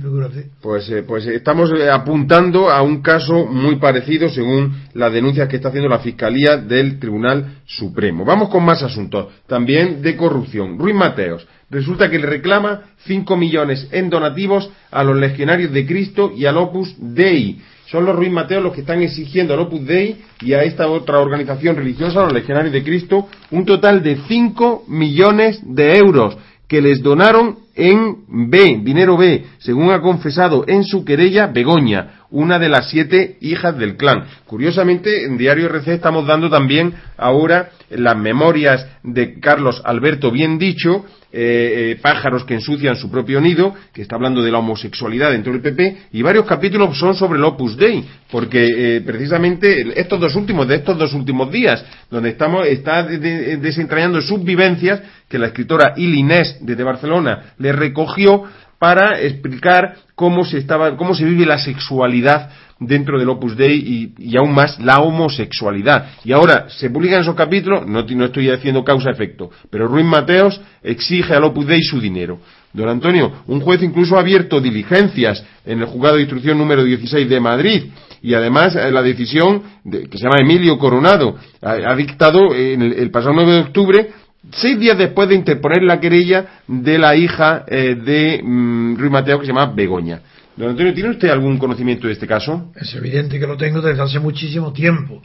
S1: Pues, eh, pues estamos eh, apuntando a un caso muy parecido según las denuncias que está haciendo la Fiscalía del Tribunal Supremo. Vamos con más asuntos, también de corrupción. Ruiz Mateos, resulta que le reclama 5 millones en donativos a los legionarios de Cristo y al Opus Dei. Son los Ruiz Mateos los que están exigiendo al Opus Dei y a esta otra organización religiosa, los legionarios de Cristo, un total de 5 millones de euros que les donaron en B, dinero B, según ha confesado en su querella Begoña, una de las siete hijas del clan. Curiosamente, en Diario RC estamos dando también ahora las memorias de Carlos Alberto Bien Dicho, eh, eh, pájaros que ensucian su propio nido, que está hablando de la homosexualidad dentro del PP, y varios capítulos son sobre el Opus Dei, porque eh, precisamente estos dos últimos, de estos dos últimos días, donde estamos, está desentrañando sus vivencias, que la escritora Ilinés desde Barcelona le recogió para explicar cómo se estaba, cómo se vive la sexualidad dentro del Opus Dei y, aún más la homosexualidad. Y ahora se publican esos capítulos, no, no estoy haciendo causa-efecto, pero Ruiz Mateos exige al Opus Dei su dinero. Don Antonio, un juez incluso ha abierto diligencias en el juzgado de instrucción número 16 de Madrid y además eh, la decisión que se llama Emilio Coronado ha, dictado en el, pasado 9 de octubre seis días después de interponer la querella de la hija eh, de mm, Ruiz Mateo que se llama Begoña. Don Antonio, ¿tiene usted algún conocimiento de este caso?
S2: Es evidente que lo tengo desde hace muchísimo tiempo.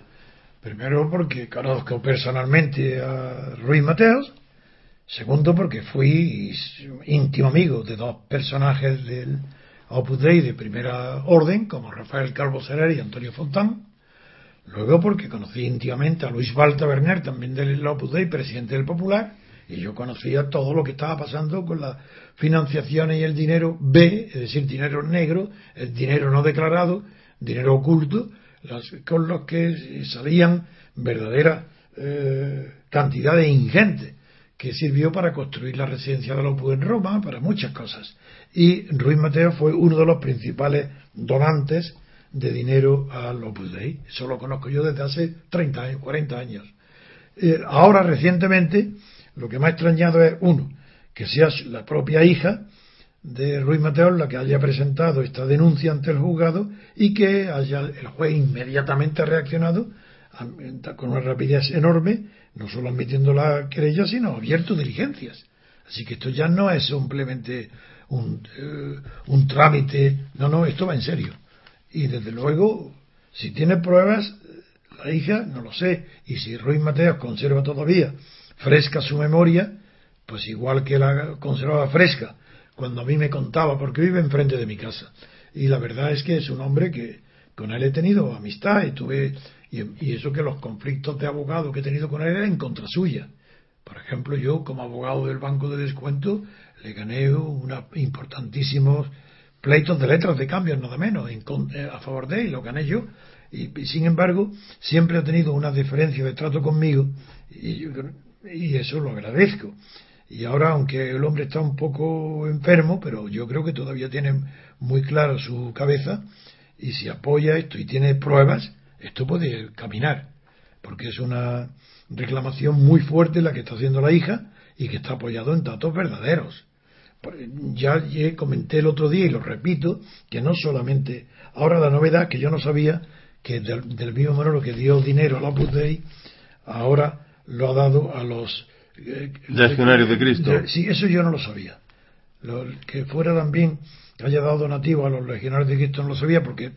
S2: Primero porque conozco personalmente a Ruiz Mateos. Segundo porque fui íntimo amigo de dos personajes del Opus Dei de primera orden, como Rafael Calvo Cerer y Antonio Fontán. Luego porque conocí íntimamente a Luis Balta Berner, también del Opus Dei, presidente del Popular, y yo conocía todo lo que estaba pasando con las financiaciones y el dinero B, es decir, dinero negro, el dinero no declarado, dinero oculto, con los que salían verdaderas eh, cantidades ingentes que sirvió para construir la residencia de Opus en Roma, para muchas cosas. Y Ruiz Mateo fue uno de los principales donantes de dinero al Opus Dei. Eso lo conozco yo desde hace 30 años, 40 años. Eh, ahora, recientemente, lo que me ha extrañado es, uno, que sea la propia hija de Ruiz Mateo la que haya presentado esta denuncia ante el juzgado y que haya el juez inmediatamente reaccionado con una rapidez enorme, no solo admitiendo la querella, sino abierto diligencias. Así que esto ya no es simplemente un, eh, un trámite, no, no, esto va en serio. Y desde luego, si tiene pruebas, la hija, no lo sé, y si Ruiz Mateos conserva todavía fresca su memoria, pues igual que la conservaba fresca cuando a mí me contaba, porque vive enfrente de mi casa. Y la verdad es que es un hombre que con él he tenido amistad y tuve, y, eso que los conflictos de abogado que he tenido con él eran en contra suya. Por ejemplo, yo como abogado del Banco de Descuento le gané una importantísimos pleitos de letras de cambio, nada menos, eh, a favor de él, lo gané yo. Y, sin embargo, siempre ha tenido una diferencia de trato conmigo y, y eso lo agradezco. Y ahora, aunque el hombre está un poco enfermo, pero yo creo que todavía tiene muy clara su cabeza y si apoya esto y tiene pruebas, esto puede caminar, porque es una reclamación muy fuerte la que está haciendo la hija y que está apoyado en datos verdaderos. Ya comenté el otro día y lo repito, que no solamente, ahora la novedad que yo no sabía, que del, mismo modo que dio dinero a la Opus ahora lo ha dado a los
S1: eh, legionarios de Cristo.
S2: sí, eso yo no lo sabía. Lo, que fuera también haya dado donativo a los legionarios de Cristo no lo sabía porque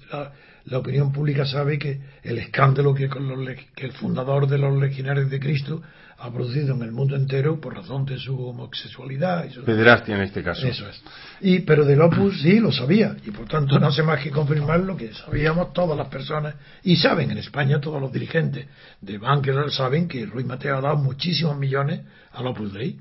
S2: la, opinión pública sabe que el escándalo que, con los, que el fundador de los legionarios de Cristo ha producido en el mundo entero por razón de su homosexualidad. Y
S1: Pederastia en este caso.
S2: Eso es. Y, pero del Opus sí lo sabía, y por tanto no hace más que confirmar lo que sabíamos todas las personas, y saben en España todos los dirigentes de Banker saben que Ruiz Mateo ha dado muchísimos millones al Opus Dei.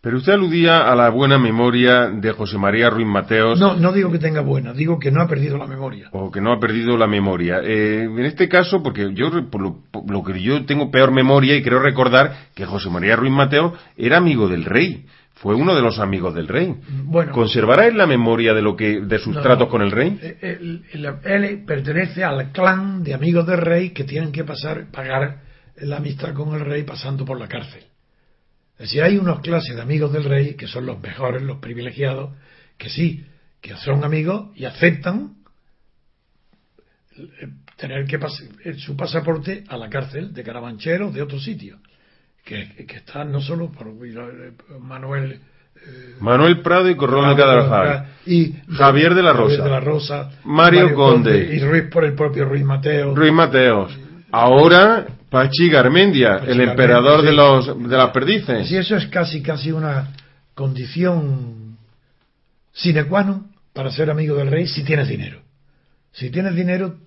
S1: Pero usted aludía a la buena memoria de José María Ruiz Mateos.
S2: No, no digo que tenga buena, digo que no ha perdido la memoria.
S1: O que no ha perdido la memoria. Eh, en este caso, porque yo, por lo, que yo tengo peor memoria y creo recordar que José María Ruiz Mateos era amigo del rey. Fue uno de los amigos del rey. Bueno, ¿Conservará él la memoria de lo que de sus tratos con el rey?
S2: Eh, él, pertenece al clan de amigos del rey que tienen que pasar pagar la amistad con el rey pasando por la cárcel. Es decir, hay unas clases de amigos del rey que son los mejores, los privilegiados, que sí, que son amigos y aceptan eh, tener que pasar eh, su pasaporte a la cárcel de Carabanchero de otro sitio, que, que está no solo por eh, Manuel
S1: Prado y Corrón de
S2: y
S1: Javier de la Rosa,
S2: de la Rosa
S1: Mario, Conde,
S2: y Ruiz por el propio Ruiz Mateo
S1: Ruiz Mateos ahora Pachi Garmendia, el emperador de los de las perdices.
S2: Sí, eso es casi casi una condición sine qua non para ser amigo del rey si tienes dinero. Si tienes dinero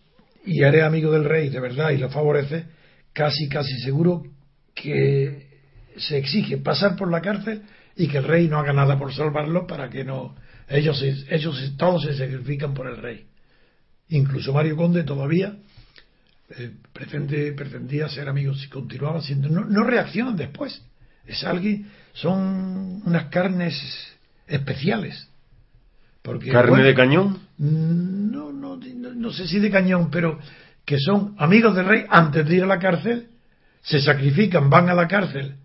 S2: y eres amigo del rey de verdad y lo favorece, casi, casi seguro que se exige pasar por la cárcel y que el rey no haga nada por salvarlo para que no ellos ellos todos se sacrifican por el rey incluso Mario Conde todavía eh, pretende, pretendía ser amigos y continuaba siendo. No, no reaccionan después. Es alguien son unas carnes especiales.
S1: Porque, carne de cañón
S2: no, no no sé si de cañón pero que son amigos del rey antes de ir a la cárcel se sacrifican van a la cárcel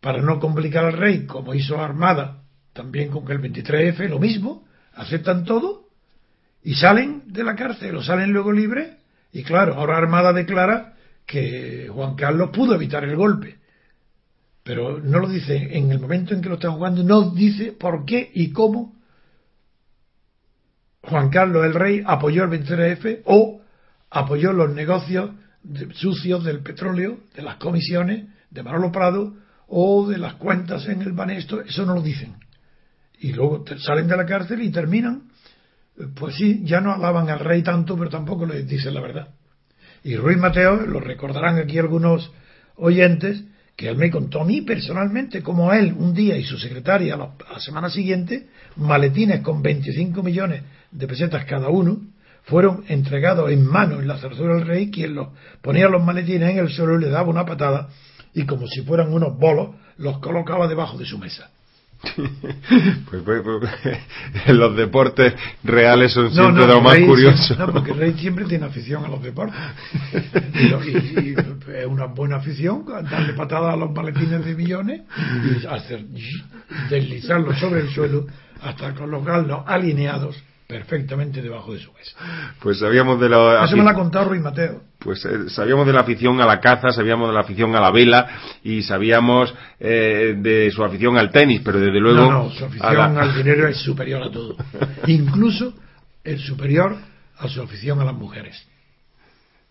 S2: para no complicar al rey, como hizo Armada, también con el 23F, lo mismo, aceptan todo y salen de la cárcel o salen luego libres. Y claro, ahora Armada declara que Juan Carlos pudo evitar el golpe. Pero no lo dice en el momento en que lo está jugando, no dice por qué y cómo Juan Carlos el rey apoyó el 23F o apoyó los negocios sucios del petróleo, de las comisiones de Manolo Prado o de las cuentas en el Banesto, eso no lo dicen. Y luego salen de la cárcel y terminan, pues sí, ya no alaban al rey tanto, pero tampoco les dicen la verdad. Y Ruiz Mateo, lo recordarán aquí algunos oyentes, que él me contó a mí personalmente como a él un día y su secretaria la, semana siguiente, maletines con 25 millones de pesetas cada uno, fueron entregados en mano en la cerradura del rey, quien los ponía los maletines en el suelo y le daba una patada y como si fueran unos bolos, los colocaba debajo de su mesa.
S1: Pues, pues, pues los deportes reales son siempre lo más curiosos.
S2: no, porque el rey siempre tiene afición a los deportes. Y, es una buena afición darle patadas a los maletines de millones y hacer deslizarlos sobre el suelo hasta colocarlos alineados perfectamente debajo de su mesa.
S1: Pues sabíamos de la...
S2: Eso me lo ha contado Ruiz Mateo.
S1: Pues eh, sabíamos de la afición a la caza, sabíamos de la afición a la vela y sabíamos eh, de su afición al tenis, pero desde luego...
S2: No, no, su afición al dinero es superior a todo. Incluso es superior a su afición a las mujeres.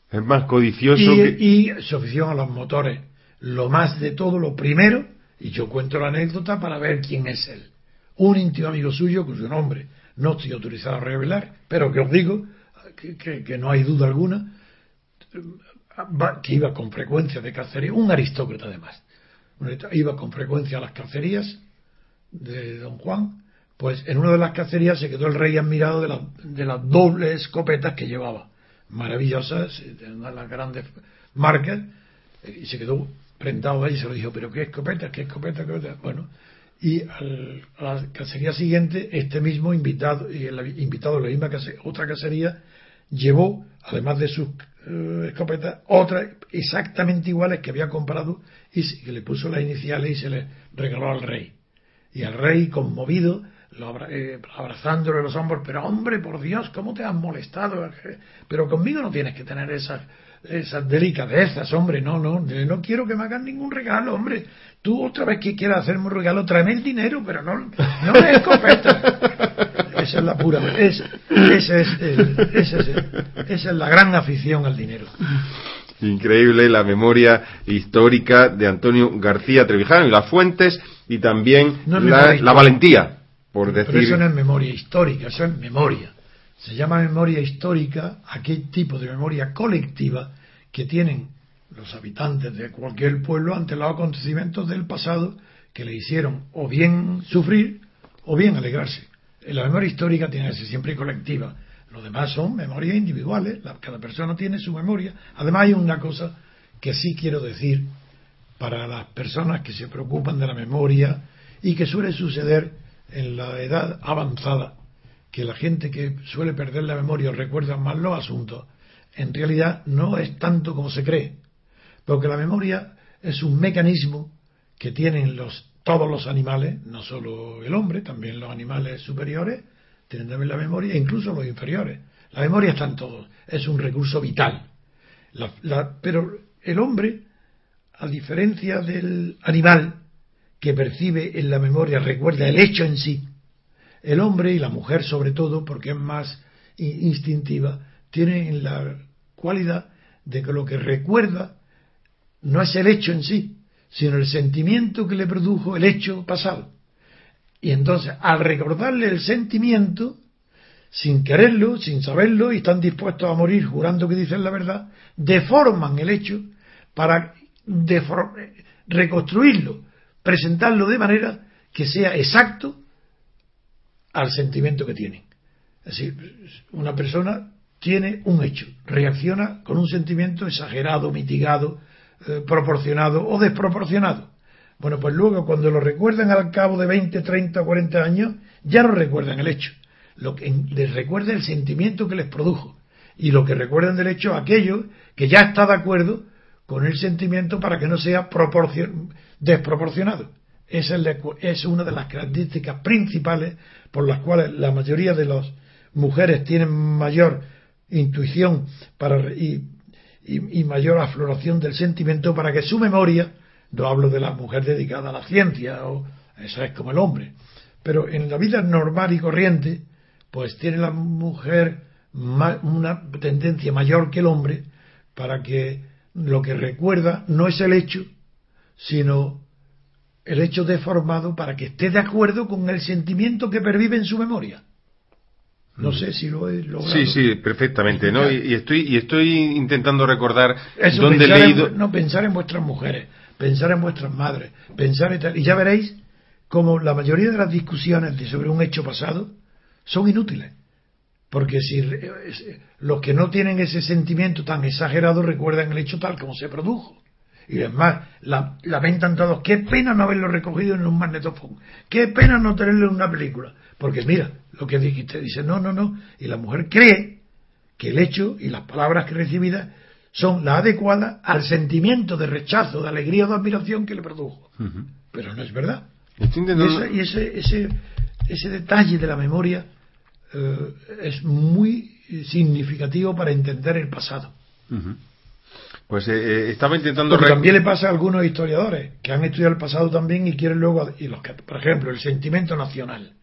S1: Es más codicioso
S2: y, y su afición a los motores. Lo más de todo, lo primero, y yo cuento la anécdota para ver quién es él. Un íntimo amigo suyo cuyo nombre no estoy autorizado a revelar, pero que os digo que, no hay duda alguna que iba con frecuencia de cacería, un aristócrata además, iba con frecuencia a las cacerías de don Juan, pues en una de las cacerías se quedó el rey admirado de, de las dobles escopetas que llevaba, maravillosas, de las grandes marcas, y se quedó prendado ahí y se lo dijo, pero qué escopetas, qué escopetas, qué escopetas. Bueno, y a la cacería siguiente este mismo invitado y el invitado de la misma cacería, otra cacería llevó además de sus eh, escopetas otras exactamente iguales que había comprado y que le puso las iniciales y se le regaló al rey y el rey conmovido lo eh, abrazándole los hombros pero hombre por Dios cómo te has molestado pero conmigo no tienes que tener esas delicadezas, hombre, no, no, no quiero que me hagan ningún regalo, hombre. Tú otra vez que quieras hacerme un regalo, tráeme el dinero, pero no, no me escopeta. Esa es la pura, es, esa, es esa es la gran afición al dinero.
S1: Increíble la memoria histórica de Antonio García Trevijano y las fuentes y también la, valentía, por decir. Pero
S2: eso no es memoria histórica, eso es memoria. Se llama memoria histórica aquel tipo de memoria colectiva que tienen los habitantes de cualquier pueblo ante los acontecimientos del pasado que le hicieron o bien sufrir o bien alegrarse. La memoria histórica tiene que ser siempre colectiva. Lo demás son memorias individuales. Cada persona tiene su memoria. Además hay una cosa que sí quiero decir para las personas que se preocupan de la memoria y que suele suceder en la edad avanzada que la gente que suele perder la memoria recuerda más los asuntos, en realidad no es tanto como se cree, porque la memoria es un mecanismo que tienen los, todos los animales, no solo el hombre, también los animales superiores tienen también la memoria, e incluso los inferiores. La memoria está en todos, es un recurso vital. pero el hombre, a diferencia del animal que percibe en la memoria, recuerda el hecho en sí, el hombre y la mujer sobre todo, porque es más instintiva, tienen la cualidad de que lo que recuerda no es el hecho en sí, sino el sentimiento que le produjo el hecho pasado. Y entonces, al recordarle el sentimiento, sin quererlo, sin saberlo, y están dispuestos a morir jurando que dicen la verdad, deforman el hecho para reconstruirlo, presentarlo de manera que sea exacto al sentimiento que tienen. Es decir, una persona tiene un hecho, reacciona con un sentimiento exagerado, mitigado, eh, proporcionado o desproporcionado. Bueno, pues luego cuando lo recuerdan al cabo de 20, 30 o 40 años, ya no recuerdan el hecho. Lo que les recuerda el sentimiento que les produjo. Y lo que recuerdan del hecho, aquello que ya está de acuerdo con el sentimiento para que no sea desproporcionado. Esa es una de las características principales por las cuales la mayoría de las mujeres tienen mayor intuición para, y, y, mayor afloración del sentimiento para que su memoria, no hablo de la mujer dedicada a la ciencia, o esa es como el hombre, pero en la vida normal y corriente, pues tiene la mujer una tendencia mayor que el hombre para que lo que recuerda no es el hecho, sino el hecho deformado para que esté de acuerdo con el sentimiento que pervive en su memoria. No sé si lo he logrado.
S1: Sí, sí, perfectamente, ¿no? Y, estoy y estoy intentando recordar dónde he leído.
S2: no pensar en vuestras mujeres, pensar en vuestras madres, pensar en tal, y ya veréis como la mayoría de las discusiones sobre un hecho pasado son inútiles, porque si los que no tienen ese sentimiento tan exagerado recuerdan el hecho tal como se produjo. Y además, la, lamentan todos, qué pena no haberlo recogido en un magnetofón, qué pena no tenerlo en una película. Porque mira, lo que dijiste, dice, no, no, no. Y la mujer cree que el hecho y las palabras que recibidas son las adecuadas al sentimiento de rechazo, de alegría o de admiración que le produjo. Pero no es verdad. Y, ese, ese, ese, detalle de la memoria eh, es muy significativo para entender el pasado.
S1: Pues eh, eh, estaba intentando.
S2: También le pasa a algunos historiadores que han estudiado el pasado también y quieren luego. Y los que, por ejemplo, el sentimiento nacional.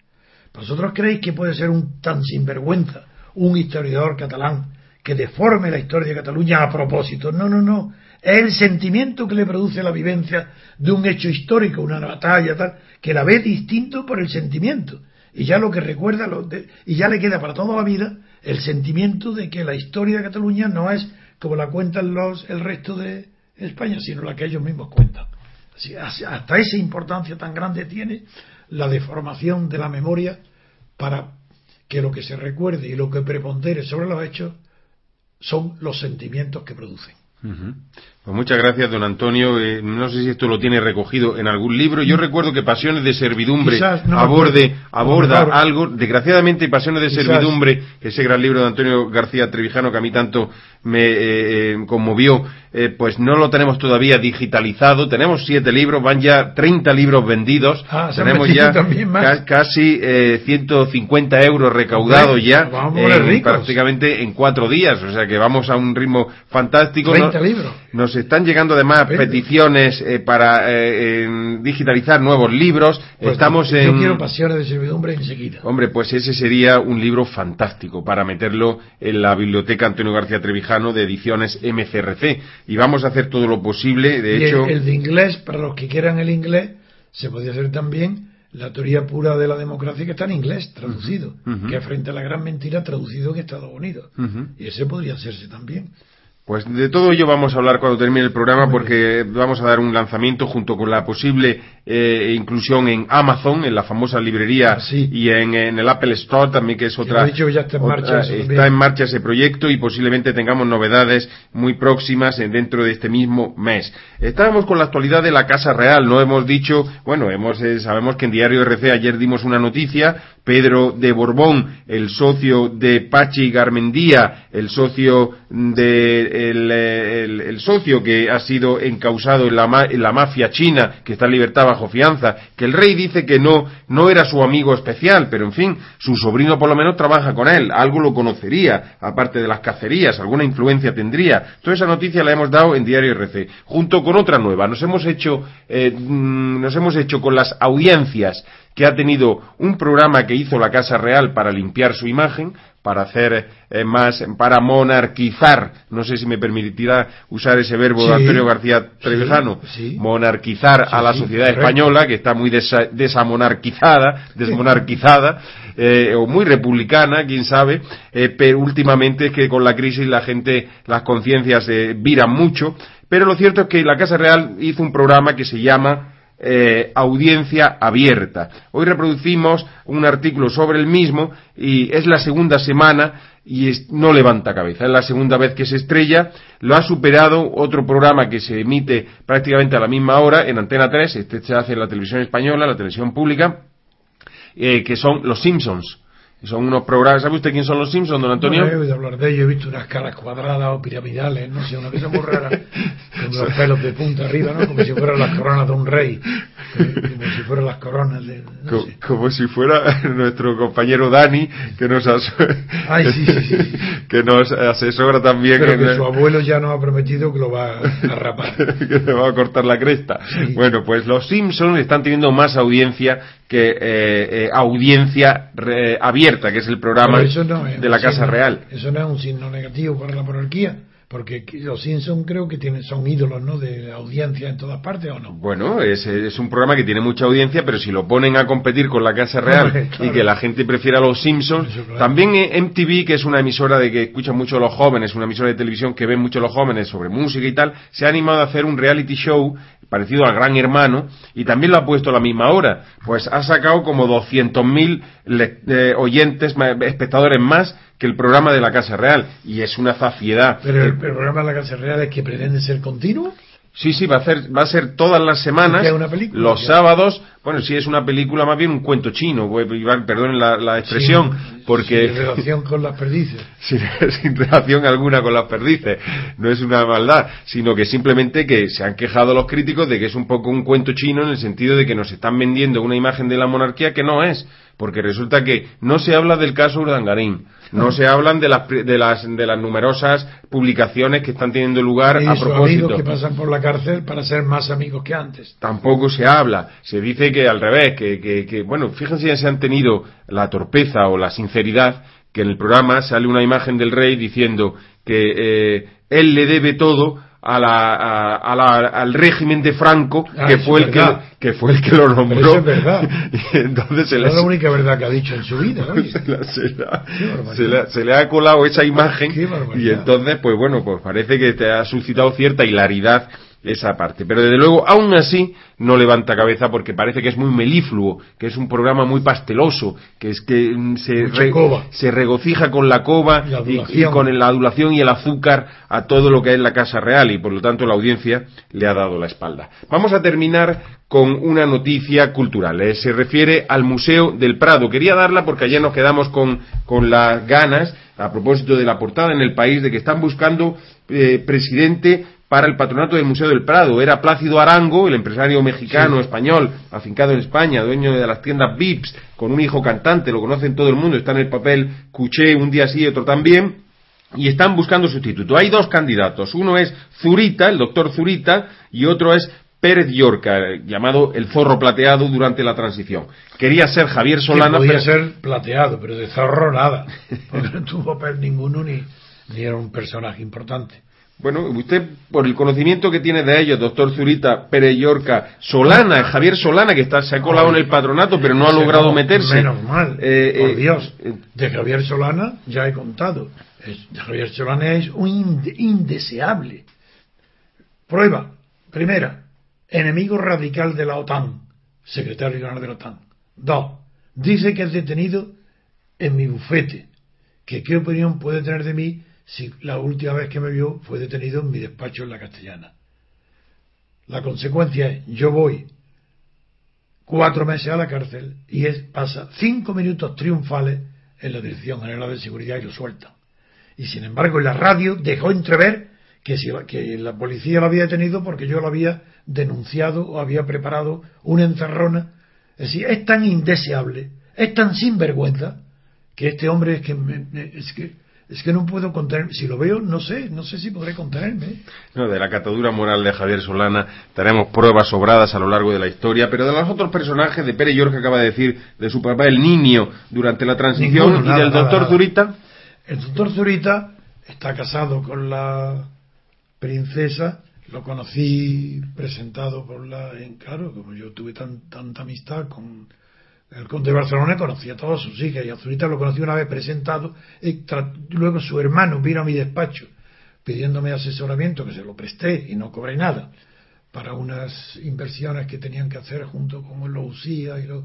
S2: ¿Vosotros creéis que puede ser un tan sinvergüenza un historiador catalán que deforme la historia de Cataluña a propósito? No, no, no. Es el sentimiento que le produce la vivencia de un hecho histórico, una batalla, tal, que la ve distinto por el sentimiento. Y ya lo que recuerda, lo y ya le queda para toda la vida el sentimiento de que la historia de Cataluña no es como la cuentan los, el resto de España, sino la que ellos mismos cuentan. hasta esa importancia tan grande tiene la deformación de la memoria para que lo que se recuerde y lo que prepondere sobre los hechos son los sentimientos que producen.
S1: Pues muchas gracias, don Antonio. Eh, no sé si esto lo tiene recogido en algún libro. Yo recuerdo que Pasiones de Servidumbre aborde, aborda algo. Desgraciadamente, Pasiones de Servidumbre, ese gran libro de Antonio García Trevijano que a mí tanto me eh, eh, conmovió, pues no lo tenemos todavía digitalizado. Tenemos siete libros, van ya 30 libros vendidos.
S2: Ah,
S1: tenemos ya casi 150 euros recaudados ya, prácticamente en cuatro días. O sea que vamos a un ritmo fantástico.
S2: 30 libros
S1: nos están llegando además peticiones eh, para eh, digitalizar nuevos libros.
S2: Pues
S1: Estamos
S2: en. Yo quiero pasiones de servidumbre enseguida.
S1: Hombre, pues ese sería un libro fantástico para meterlo en la biblioteca Antonio García Trevijano de ediciones MCRC. Y vamos a hacer todo lo posible. De hecho.
S2: El, de inglés, para los que quieran el inglés, se podría hacer también la teoría pura de la democracia que está en inglés, traducido, que frente a la gran mentira traducido en Estados Unidos. Y ese podría hacerse también.
S1: Pues de todo ello vamos a hablar cuando termine el programa porque vamos a dar un lanzamiento junto con la posible eh, inclusión en Amazon, en la famosa librería y en, el Apple Store también que es otra.
S2: Dicho ya está en marcha.
S1: está en marcha ese proyecto y posiblemente tengamos novedades muy próximas dentro de este mismo mes. Estábamos con la actualidad de la Casa Real, no hemos dicho, bueno, hemos eh, sabemos que en Diario RC ayer dimos una noticia Pedro de Borbón, el socio de Pachi Garmendía, el socio de el, socio que ha sido encausado en la, en la, mafia china, que está en libertad bajo fianza, que el rey dice que no, no era su amigo especial, pero en fin, su sobrino por lo menos trabaja con él, algo lo conocería, aparte de las cacerías, alguna influencia tendría. Toda esa noticia la hemos dado en Diario RC, junto con otra nueva. Nos hemos hecho, eh, mm, nos hemos hecho con las audiencias que ha tenido un programa que hizo la Casa Real para limpiar su imagen, para hacer eh, más, para monarquizar, no sé si me permitirá usar ese verbo de Antonio García Trevijano, monarquizar a la sociedad española, que está muy desamonarquizada, desmonarquizada, eh, o muy republicana, quién sabe, eh, pero últimamente es que con la crisis la gente, las conciencias se viran mucho, pero lo cierto es que la Casa Real hizo un programa que se llama eh, audiencia abierta. Hoy reproducimos un artículo sobre el mismo y es la segunda semana y no levanta cabeza. Es la segunda vez que se estrella. Lo ha superado otro programa que se emite prácticamente a la misma hora en Antena 3. Este se hace en la televisión española, la televisión pública, eh, que son Los Simpsons. Son unos programas. ¿Sabe usted quién son los Simpsons, don Antonio?
S2: No, he oído hablar de ellos, he visto unas caras cuadradas o piramidales, no sé, una cosa muy rara, los pelos de punta arriba, ¿no? Como si fueran las coronas de un rey, como si fueran las coronas de.
S1: como, si fuera nuestro compañero Dani, que nos, que nos asesora también.
S2: Pero que su abuelo ya nos ha prometido que lo va a rapar.
S1: que le va a cortar la cresta. Bueno, pues los Simpsons están teniendo más audiencia que eh, eh, audiencia abierta, que es el programa de la Casa Real.
S2: Eso no es un signo negativo para la monarquía. Porque los Simpsons creo que tienen, son ídolos, ¿no? De audiencia en todas partes, ¿o no?
S1: Bueno, es, es un programa que tiene mucha audiencia, pero si lo ponen a competir con la Casa Real y que la gente prefiera los Simpsons, también MTV, que es una emisora de que escuchan mucho los jóvenes, una emisora de televisión que ven mucho los jóvenes sobre música y tal, se ha animado a hacer un reality show parecido al Gran Hermano y también lo ha puesto a la misma hora. Pues ha sacado como 200.000 eh, oyentes, espectadores más que el programa de la Casa Real y es una zafiedad.
S2: Pero el, programa de la Casa Real es que pretende ser continuo.
S1: Sí, sí, va a, hacer, va a ser todas las semanas,
S2: una película,
S1: los sábados, bueno, si es una película, más bien un cuento chino, perdonen la, expresión, porque...
S2: Sin relación con las perdices.
S1: sin, relación alguna con las perdices, no es una maldad, sino que simplemente que se han quejado los críticos de que es un poco un cuento chino en el sentido de que nos están vendiendo una imagen de la monarquía que no es, porque resulta que no se habla del caso Urdangarín, no se hablan de las, de las, de las numerosas publicaciones que están teniendo lugar a propósito.
S2: amigos que pasan por la cárcel para ser más amigos que antes.
S1: Tampoco se habla. Se dice que al revés, que, que, que bueno, fíjense ya se han tenido la torpeza o la sinceridad que en el programa sale una imagen del rey diciendo que eh, él le debe todo a la, a, la, al régimen de Franco, ah, que, fue el que, que, fue el que lo nombró.
S2: es verdad.
S1: entonces se
S2: es la única verdad que ha dicho en su vida. ¿no?
S1: se, le, se, le, ha colado esa imagen y entonces, pues bueno, pues parece que te ha suscitado cierta hilaridad esa parte. Pero desde luego, aún así, no levanta cabeza porque parece que es muy melifluo, que es un programa muy pasteloso, que es que mm, se, se regocija con la cova y, con la adulación y el azúcar a todo lo que es la Casa Real y por lo tanto la audiencia le ha dado la espalda. Vamos a terminar con una noticia cultural. Eh, se refiere al Museo del Prado. Quería darla porque ayer nos quedamos con, con las ganas, a propósito de la portada en el país, de que están buscando eh, presidente para el patronato del Museo del Prado. Era Plácido Arango, el empresario mexicano, español, afincado en España, dueño de las tiendas Vips, con un hijo cantante, lo conocen todo el mundo, está en el papel Cuché un día sí y otro también, y están buscando sustituto. Hay dos candidatos, uno es Zurita, el doctor Zurita, y otro es Pérez Yorca, llamado el zorro plateado durante la transición. Quería ser Javier Solana.
S2: podía ser plateado, pero de zorro nada, porque no tuvo ninguno ni era un personaje importante.
S1: Bueno, usted, por el conocimiento que tiene de ellos, doctor Zurita, Pérez Yorca, Solana, Javier Solana, que está, se ha colado en el patronato, pero no ha logrado meterse.
S2: Menos mal, eh, por eh, Dios. Eh, de Javier Solana ya he contado. Javier Solana es un indeseable. Prueba, primera, enemigo radical de la OTAN, secretario general de la OTAN. Dos, dice que es detenido en mi bufete. Que qué opinión puede tener de mí si la última vez que me vio fue detenido en mi despacho en la castellana. La consecuencia es, yo voy cuatro meses a la cárcel y es, pasa cinco minutos triunfales en la Dirección General de Seguridad y lo suelta. Y sin embargo en la radio dejó entrever que, si, que la policía lo había detenido porque yo lo había denunciado o había preparado una encerrona. Es decir, es tan indeseable, es tan sinvergüenza, que este hombre es que, es que es que no puedo contenerme. Si lo veo, no sé, no sé si podré contenerme.
S1: No, de la catadura moral de Javier Solana tenemos pruebas sobradas a lo largo de la historia, pero de los otros personajes, de Pere York que acaba de decir, de su papá, el niño, durante la transición, y del doctor Zurita.
S2: El doctor Zurita está casado con la princesa, lo conocí presentado por la, en, claro, como yo tuve tanta amistad con el conde de Barcelona conocía a todas sus hijas y a Zurita lo conocí una vez presentado y luego su hermano vino a mi despacho pidiéndome asesoramiento que se lo presté y no cobré nada para unas inversiones que tenían que hacer junto con los UCIA y los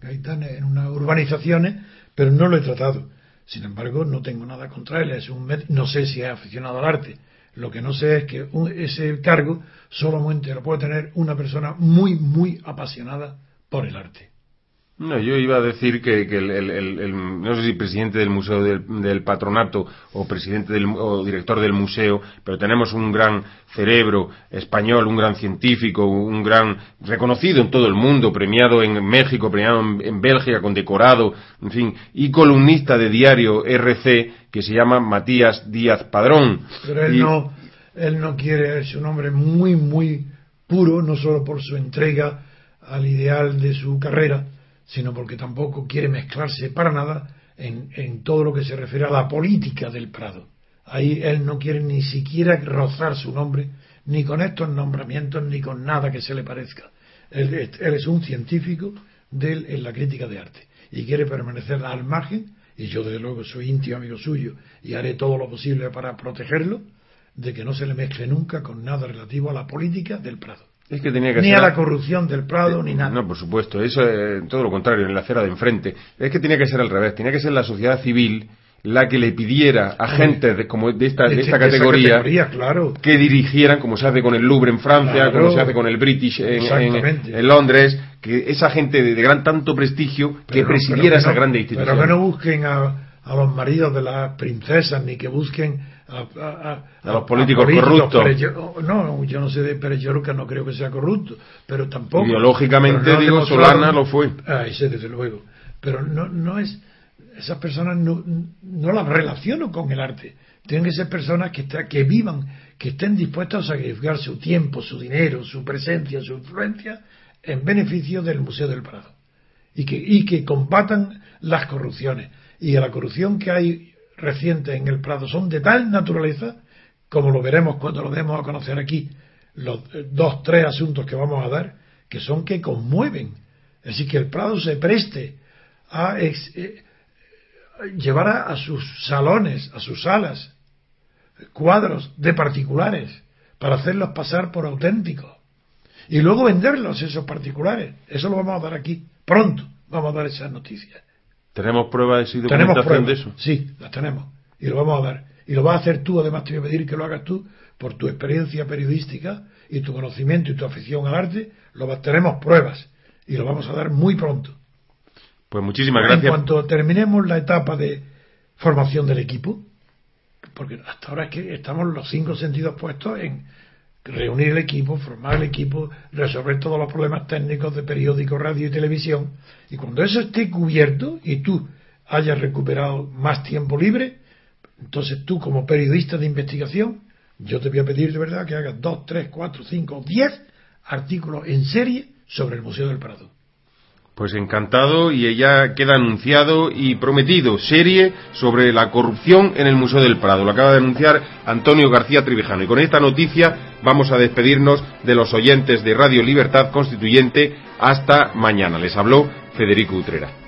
S2: Gaitanes en unas urbanizaciones pero no lo he tratado. Sin embargo no tengo nada contra él es un no sé si es aficionado al arte. Lo que no sé es que ese cargo solamente lo puede tener una persona muy muy apasionada por el arte
S1: no, yo iba a decir que, el, no sé si presidente del Museo del, Patronato o presidente del, o director del museo, pero tenemos un gran cerebro español, un gran científico, un gran reconocido en todo el mundo, premiado en México, premiado en, Bélgica, condecorado, en fin, y columnista de diario RC que se llama Matías Díaz Padrón.
S2: Pero él no, él no quiere, es un hombre muy, muy puro, no solo por su entrega al ideal de su carrera, sino porque tampoco quiere mezclarse para nada en, en, todo lo que se refiere a la política del Prado. Ahí él no quiere ni siquiera rozar su nombre, ni con estos nombramientos, ni con nada que se le parezca. Él, es un científico de en la crítica de arte y quiere permanecer al margen, y yo desde luego soy íntimo amigo suyo y haré todo lo posible para protegerlo, de que no se le mezcle nunca con nada relativo a la política del Prado ni a la corrupción del Prado, ni nada.
S1: No, por supuesto, eso es todo lo contrario, en la acera de enfrente. Es que tenía que ser al revés, tenía que ser la sociedad civil la que le pidiera a gente de, como de esta, de esta categoría, que dirigieran, como se hace con el Louvre en Francia, como se hace con el British en, Londres, que esa gente de, gran tanto prestigio que presidiera esa grande institución.
S2: Pero que no busquen a, a los maridos de las princesas, ni que busquen a,
S1: los políticos, corruptos.
S2: no, yo no sé de Pérez no creo que sea corrupto, pero tampoco.
S1: Ideológicamente, digo, Solana lo fue.
S2: Ah, ese desde luego. Pero no, no es. Esas personas no, no las relaciono con el arte. Tienen que ser personas que, que vivan, que estén dispuestas a sacrificar su tiempo, su dinero, su presencia, su influencia en beneficio del Museo del Prado. Y que, y que combatan las corrupciones. Y a la corrupción que hay recientes en el Prado son de tal naturaleza, como lo veremos cuando lo demos a conocer aquí, los dos, tres asuntos que vamos a dar, que son que conmueven. Decir, que el Prado se preste a eh, llevar a, sus salones, a sus salas, cuadros de particulares, para hacerlos pasar por auténticos. Y luego venderlos esos particulares. Eso lo vamos a dar aquí. Pronto vamos a dar esas noticias.
S1: ¿Tenemos pruebas y documentación de eso?
S2: Sí, las tenemos. Y lo vamos a dar. Y lo vas a hacer tú, además te voy a pedir que lo hagas tú, por tu experiencia periodística y tu conocimiento y tu afición al arte, lo tenemos pruebas. Y lo vamos a dar muy pronto.
S1: Pues muchísimas gracias.
S2: En cuanto terminemos la etapa de formación del equipo, porque hasta ahora es que estamos los cinco sentidos puestos en reunir el equipo, formar el equipo, resolver todos los problemas técnicos de periódico, radio y televisión. Y cuando eso esté cubierto y tú hayas recuperado más tiempo libre, entonces tú como periodista de investigación, yo te voy a pedir de verdad que hagas dos, tres, cuatro, cinco, diez artículos en serie sobre el Museo del Prado.
S1: Pues encantado y ya queda anunciado y prometido serie sobre la corrupción en el Museo del Prado. Lo acaba de anunciar Antonio García Trivijano. Y con esta noticia vamos a despedirnos de los oyentes de Radio Libertad Constituyente hasta mañana. Les habló Federico Utrera.